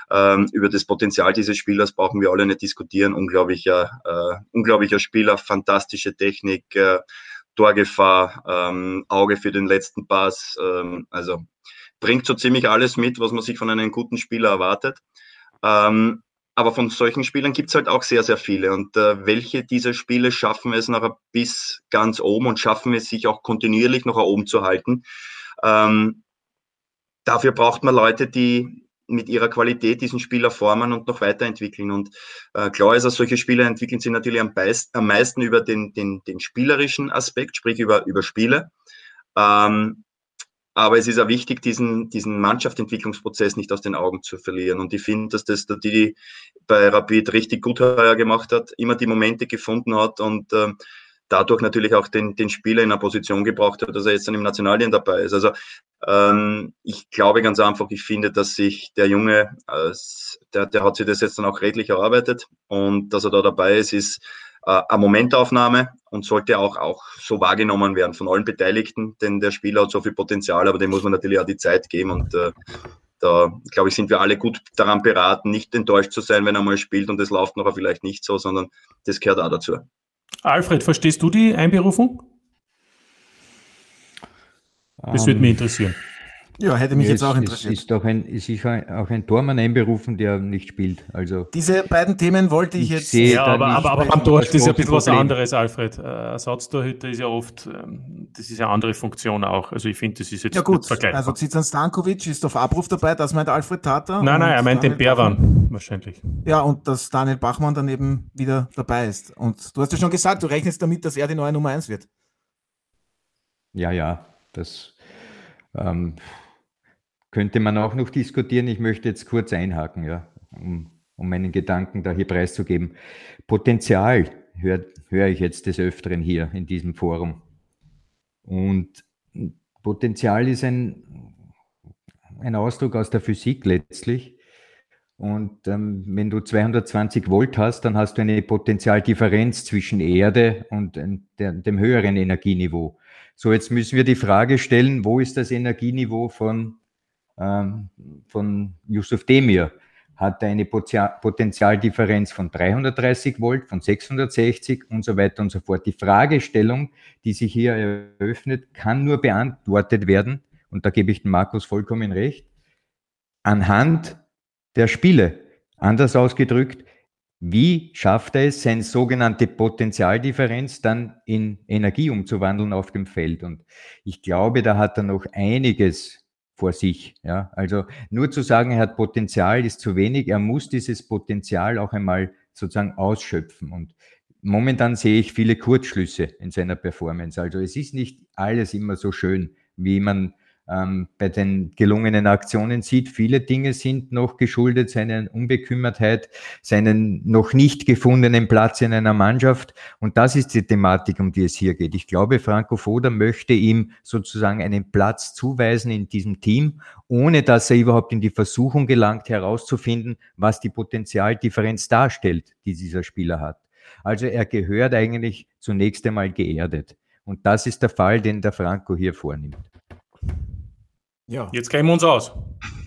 ähm, über das Potenzial dieses Spielers brauchen wir alle nicht diskutieren. Unglaublicher, äh, unglaublicher Spieler, fantastische Technik, äh, Torgefahr, ähm, Auge für den letzten Pass. Ähm, also bringt so ziemlich alles mit, was man sich von einem guten Spieler erwartet. Ähm, aber von solchen Spielern gibt es halt auch sehr, sehr viele. Und äh, welche dieser Spiele schaffen es nachher bis ganz oben und schaffen es sich auch kontinuierlich noch oben zu halten? Ähm, dafür braucht man Leute, die mit ihrer Qualität diesen Spieler formen und noch weiterentwickeln. Und äh, klar ist, dass solche Spieler entwickeln sich natürlich am, am meisten über den, den, den spielerischen Aspekt, sprich über, über Spiele. Ähm, aber es ist auch wichtig, diesen, diesen Mannschaftsentwicklungsprozess nicht aus den Augen zu verlieren. Und ich finde, dass das der Didi bei Rapid richtig gut heuer gemacht hat, immer die Momente gefunden hat und äh, dadurch natürlich auch den, den Spieler in einer Position gebraucht hat, dass er jetzt dann im Nationalien dabei ist. Also ähm, ich glaube ganz einfach, ich finde, dass sich der Junge, äh, der, der hat sich das jetzt dann auch redlich erarbeitet und dass er da dabei ist, ist eine Momentaufnahme und sollte auch, auch so wahrgenommen werden von allen Beteiligten, denn der Spieler hat so viel Potenzial, aber dem muss man natürlich auch die Zeit geben und äh, da, glaube ich, sind wir alle gut daran beraten, nicht enttäuscht zu sein, wenn er mal spielt und es läuft nachher vielleicht nicht so, sondern das gehört auch dazu. Alfred, verstehst du die Einberufung? Das würde mich interessieren. Ja, hätte mich ja, jetzt auch interessiert. Es ist doch ein, es ist auch ein Tormann einberufen, der nicht spielt. Also Diese beiden Themen wollte ich, ich jetzt. Ja, aber, aber, aber beim Tor ist ja ein bisschen was anderes, Alfred. Äh, Ersatztorhüter ist ja oft, ähm, das ist ja eine andere Funktion auch. Also ich finde, das ist jetzt ja, gut. vergleichbar. Also Zizan Stankovic ist auf Abruf dabei, das meint Alfred Tata. Nein, nein, er meint den Berwan wahrscheinlich. Ja, und dass Daniel Bachmann dann eben wieder dabei ist. Und du hast ja schon gesagt, du rechnest damit, dass er die neue Nummer 1 wird. Ja, ja, das. Ähm, könnte man auch noch diskutieren. Ich möchte jetzt kurz einhaken, ja, um, um meinen Gedanken da hier preiszugeben. Potenzial höre hör ich jetzt des Öfteren hier in diesem Forum. Und Potenzial ist ein, ein Ausdruck aus der Physik letztlich. Und ähm, wenn du 220 Volt hast, dann hast du eine Potentialdifferenz zwischen Erde und äh, der, dem höheren Energieniveau. So, jetzt müssen wir die Frage stellen, wo ist das Energieniveau von ähm, von Yusuf Demir hat eine Potentialdifferenz von 330 Volt, von 660 und so weiter und so fort. Die Fragestellung, die sich hier eröffnet, kann nur beantwortet werden, und da gebe ich dem Markus vollkommen recht, anhand der Spiele. Anders ausgedrückt, wie schafft er es, seine sogenannte Potentialdifferenz dann in Energie umzuwandeln auf dem Feld? Und ich glaube, da hat er noch einiges vor sich. Ja, also nur zu sagen, er hat Potenzial ist zu wenig. Er muss dieses Potenzial auch einmal sozusagen ausschöpfen. Und momentan sehe ich viele Kurzschlüsse in seiner Performance. Also es ist nicht alles immer so schön, wie man ähm, bei den gelungenen Aktionen sieht, viele Dinge sind noch geschuldet seiner Unbekümmertheit, seinen noch nicht gefundenen Platz in einer Mannschaft. Und das ist die Thematik, um die es hier geht. Ich glaube, Franco Foda möchte ihm sozusagen einen Platz zuweisen in diesem Team, ohne dass er überhaupt in die Versuchung gelangt, herauszufinden, was die Potenzialdifferenz darstellt, die dieser Spieler hat. Also er gehört eigentlich zunächst einmal geerdet. Und das ist der Fall, den der Franco hier vornimmt. Ja. Jetzt kennen wir uns aus.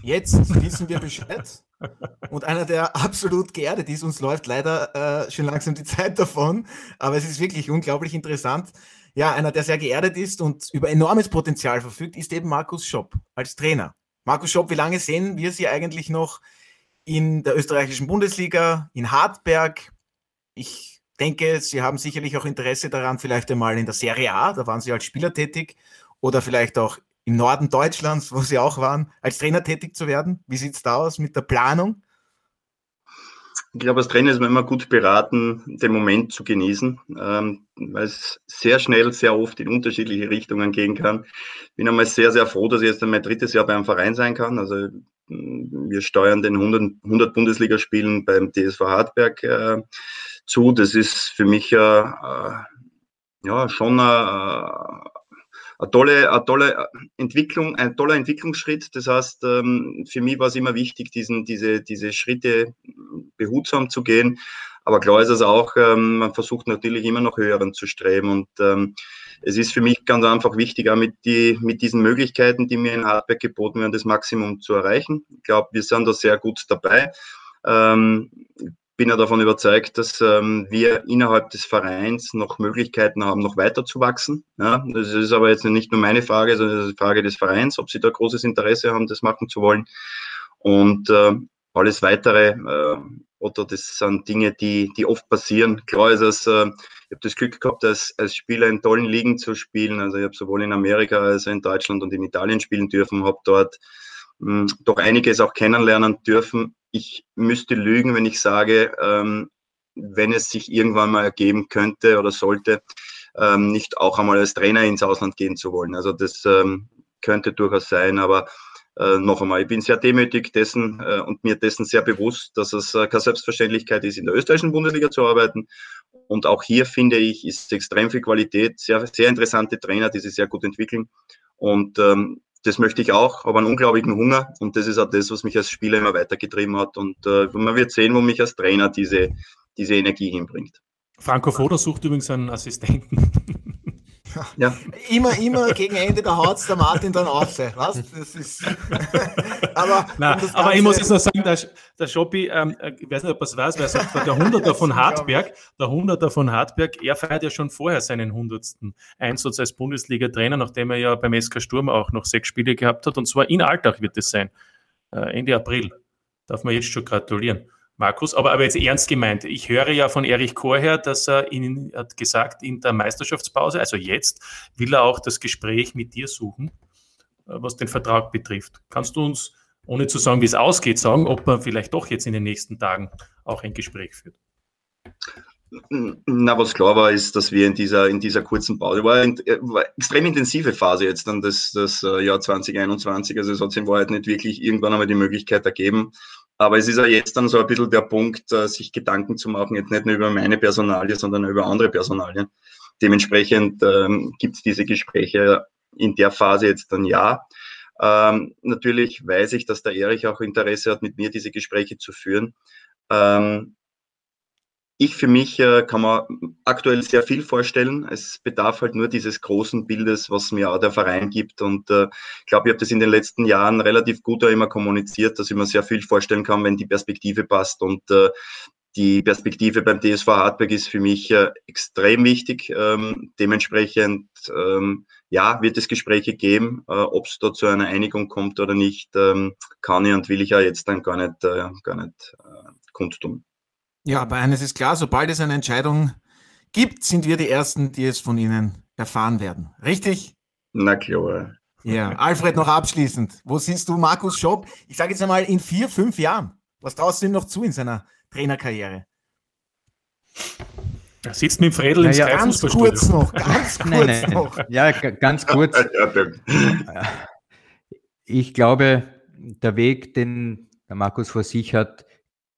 Jetzt wissen wir Bescheid. Und einer, der absolut geerdet ist, uns läuft leider äh, schon langsam die Zeit davon, aber es ist wirklich unglaublich interessant. Ja, einer, der sehr geerdet ist und über enormes Potenzial verfügt, ist eben Markus Schopp als Trainer. Markus Schopp, wie lange sehen wir Sie eigentlich noch in der österreichischen Bundesliga, in Hartberg? Ich denke, Sie haben sicherlich auch Interesse daran, vielleicht einmal in der Serie A, da waren Sie als Spieler tätig, oder vielleicht auch im Norden Deutschlands, wo Sie auch waren, als Trainer tätig zu werden? Wie sieht es da aus mit der Planung? Ich glaube, als Trainer ist man immer gut beraten, den Moment zu genießen, ähm, weil es sehr schnell, sehr oft in unterschiedliche Richtungen gehen kann. Bin einmal sehr, sehr froh, dass ich jetzt mein drittes Jahr beim Verein sein kann. Also mm, wir steuern den 100, 100 Bundesligaspielen beim TSV Hartberg äh, zu. Das ist für mich äh ja schon äh, eine tolle, eine tolle Entwicklung, ein toller Entwicklungsschritt. Das heißt, ähm, für mich war es immer wichtig, diesen, diese, diese Schritte behutsam zu gehen. Aber klar ist es auch, ähm, man versucht natürlich immer noch höheren zu streben. Und ähm, es ist für mich ganz einfach wichtig, auch mit, die, mit diesen Möglichkeiten, die mir in Hardback geboten werden, das Maximum zu erreichen. Ich glaube, wir sind da sehr gut dabei bin ja davon überzeugt, dass ähm, wir innerhalb des Vereins noch Möglichkeiten haben, noch weiter zu wachsen. Ja, das ist aber jetzt nicht nur meine Frage, sondern eine Frage des Vereins, ob sie da großes Interesse haben, das machen zu wollen. Und äh, alles weitere, äh, oder das sind Dinge, die, die oft passieren. Klar ist es, äh, ich habe das Glück gehabt, als, als Spieler in tollen Ligen zu spielen. Also ich habe sowohl in Amerika als auch in Deutschland und in Italien spielen dürfen, habe dort mh, hm, doch einiges auch kennenlernen dürfen ich müsste lügen, wenn ich sage, ähm, wenn es sich irgendwann mal ergeben könnte oder sollte, ähm, nicht auch einmal als Trainer ins Ausland gehen zu wollen. Also das ähm, könnte durchaus sein, aber äh, noch einmal, ich bin sehr demütig dessen äh, und mir dessen sehr bewusst, dass es äh, keine Selbstverständlichkeit ist, in der österreichischen Bundesliga zu arbeiten. Und auch hier finde ich, ist extrem viel Qualität, sehr, sehr interessante Trainer, die sich sehr gut entwickeln. Und ähm, das möchte ich auch, aber einen unglaublichen Hunger und das ist auch das, was mich als Spieler immer weitergetrieben hat und äh, man wird sehen, wo mich als Trainer diese, diese Energie hinbringt. Franco Foda sucht übrigens einen Assistenten. Ja. Immer, immer gegen Ende der haut der Martin dann auf. Was? Das ist. aber, Nein, um aber ich muss jetzt noch sagen, der, der Schoppi, ähm, äh, ich weiß nicht, ob er es weiß, wer sagt, der Hunderter von Hartberg, der Hunderter von Hartberg, er feiert ja schon vorher seinen hundertsten Einsatz als Bundesliga-Trainer, nachdem er ja beim SK Sturm auch noch sechs Spiele gehabt hat. Und zwar in Alltag wird es sein. Äh, Ende April. Darf man jetzt schon gratulieren. Markus, aber, aber jetzt ernst gemeint. Ich höre ja von Erich Korher, dass er Ihnen hat gesagt, in der Meisterschaftspause, also jetzt, will er auch das Gespräch mit dir suchen, äh, was den Vertrag betrifft. Kannst du uns, ohne zu sagen, wie es ausgeht, sagen, ob man vielleicht doch jetzt in den nächsten Tagen auch ein Gespräch führt? Na, was klar war, ist, dass wir in dieser, in dieser kurzen Pause, war, eine war extrem intensive Phase jetzt dann das, das äh, Jahr 2021, also es hat sich in Wahrheit nicht wirklich irgendwann einmal die Möglichkeit ergeben, aber es ist ja jetzt dann so ein bisschen der Punkt, äh, sich Gedanken zu machen, jetzt nicht nur über meine Personalie, sondern über andere Personalien. Dementsprechend ähm, gibt es diese Gespräche in der Phase jetzt dann ja. Ähm, natürlich weiß ich, dass der Erich auch Interesse hat, mit mir diese Gespräche zu führen. Ähm, ich für mich äh, kann man aktuell sehr viel vorstellen. Es bedarf halt nur dieses großen Bildes, was mir auch der Verein gibt. Und äh, ich glaube, ich habe das in den letzten Jahren relativ gut auch immer kommuniziert, dass ich mir sehr viel vorstellen kann, wenn die Perspektive passt. Und äh, die Perspektive beim DSV Hartberg ist für mich äh, extrem wichtig. Ähm, dementsprechend ähm, ja, wird es Gespräche geben. Äh, Ob es da zu einer Einigung kommt oder nicht, ähm, kann ich und will ich ja jetzt dann gar nicht, äh, gar nicht äh, kundtun. Ja, aber eines ist klar, sobald es eine Entscheidung gibt, sind wir die Ersten, die es von Ihnen erfahren werden. Richtig? Na klar. Ja, Alfred, noch abschließend. Wo siehst du Markus Schopp? Ich sage jetzt einmal in vier, fünf Jahren. Was traust du ihm noch zu in seiner Trainerkarriere? Er sitzt mit Fredel ja, ins ja, Ganz kurz noch, ganz kurz nein, nein. noch. Ja, ganz kurz. Ich glaube, der Weg, den der Markus vor sich hat,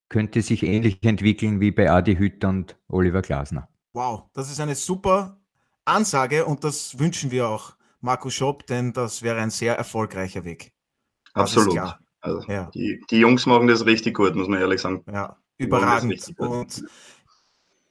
könnte sich ähnlich entwickeln wie bei Adi Hütter und Oliver Glasner. Wow, das ist eine super Ansage und das wünschen wir auch Markus Schopp, denn das wäre ein sehr erfolgreicher Weg. Das Absolut. Also, ja. die, die, Jungs machen das richtig gut, muss man ehrlich sagen. Ja, überragend. Und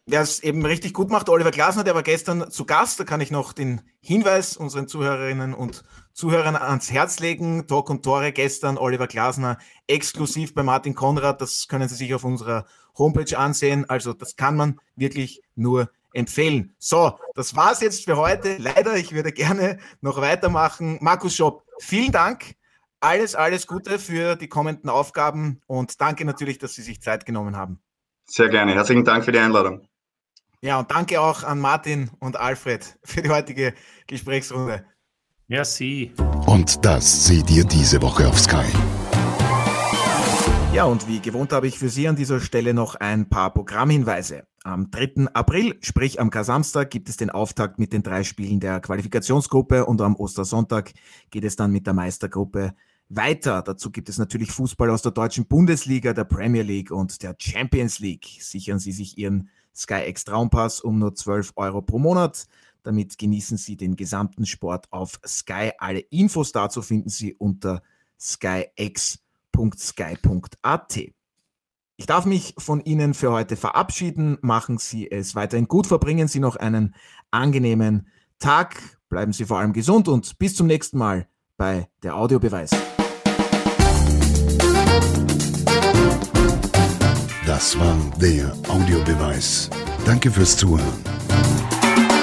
wer es eben richtig gut macht, Oliver Glasner, der war gestern zu Gast. Da kann ich noch den Hinweis unseren Zuhörerinnen und Zuhörern ans Herz legen. Talk und Tore gestern, Oliver Glasner exklusiv bei Martin Konrad. Das können Sie sich auf unserer Homepage ansehen. Also das kann man wirklich nur empfehlen. So, das war's jetzt für heute. Leider, ich würde gerne noch weitermachen. Markus Schopp, vielen Dank. Alles, alles Gute für die kommenden Aufgaben und danke natürlich, dass Sie sich Zeit genommen haben. Sehr gerne. Herzlichen Dank für die Einladung. Ja, und danke auch an Martin und Alfred für die heutige Gesprächsrunde. Merci. Und das seht ihr diese Woche auf Sky. Ja, und wie gewohnt habe ich für Sie an dieser Stelle noch ein paar Programmhinweise. Am 3. April, sprich am Kasamstag, gibt es den Auftakt mit den drei Spielen der Qualifikationsgruppe und am Ostersonntag geht es dann mit der Meistergruppe weiter. Dazu gibt es natürlich Fußball aus der deutschen Bundesliga, der Premier League und der Champions League. Sichern Sie sich Ihren SkyX Traumpass um nur 12 Euro pro Monat. Damit genießen Sie den gesamten Sport auf Sky. Alle Infos dazu finden Sie unter skyx.sky.at. Ich darf mich von Ihnen für heute verabschieden. Machen Sie es weiterhin gut, verbringen Sie noch einen angenehmen Tag, bleiben Sie vor allem gesund und bis zum nächsten Mal bei der Audiobeweis. Das war der Audiobeweis. Danke fürs Zuhören.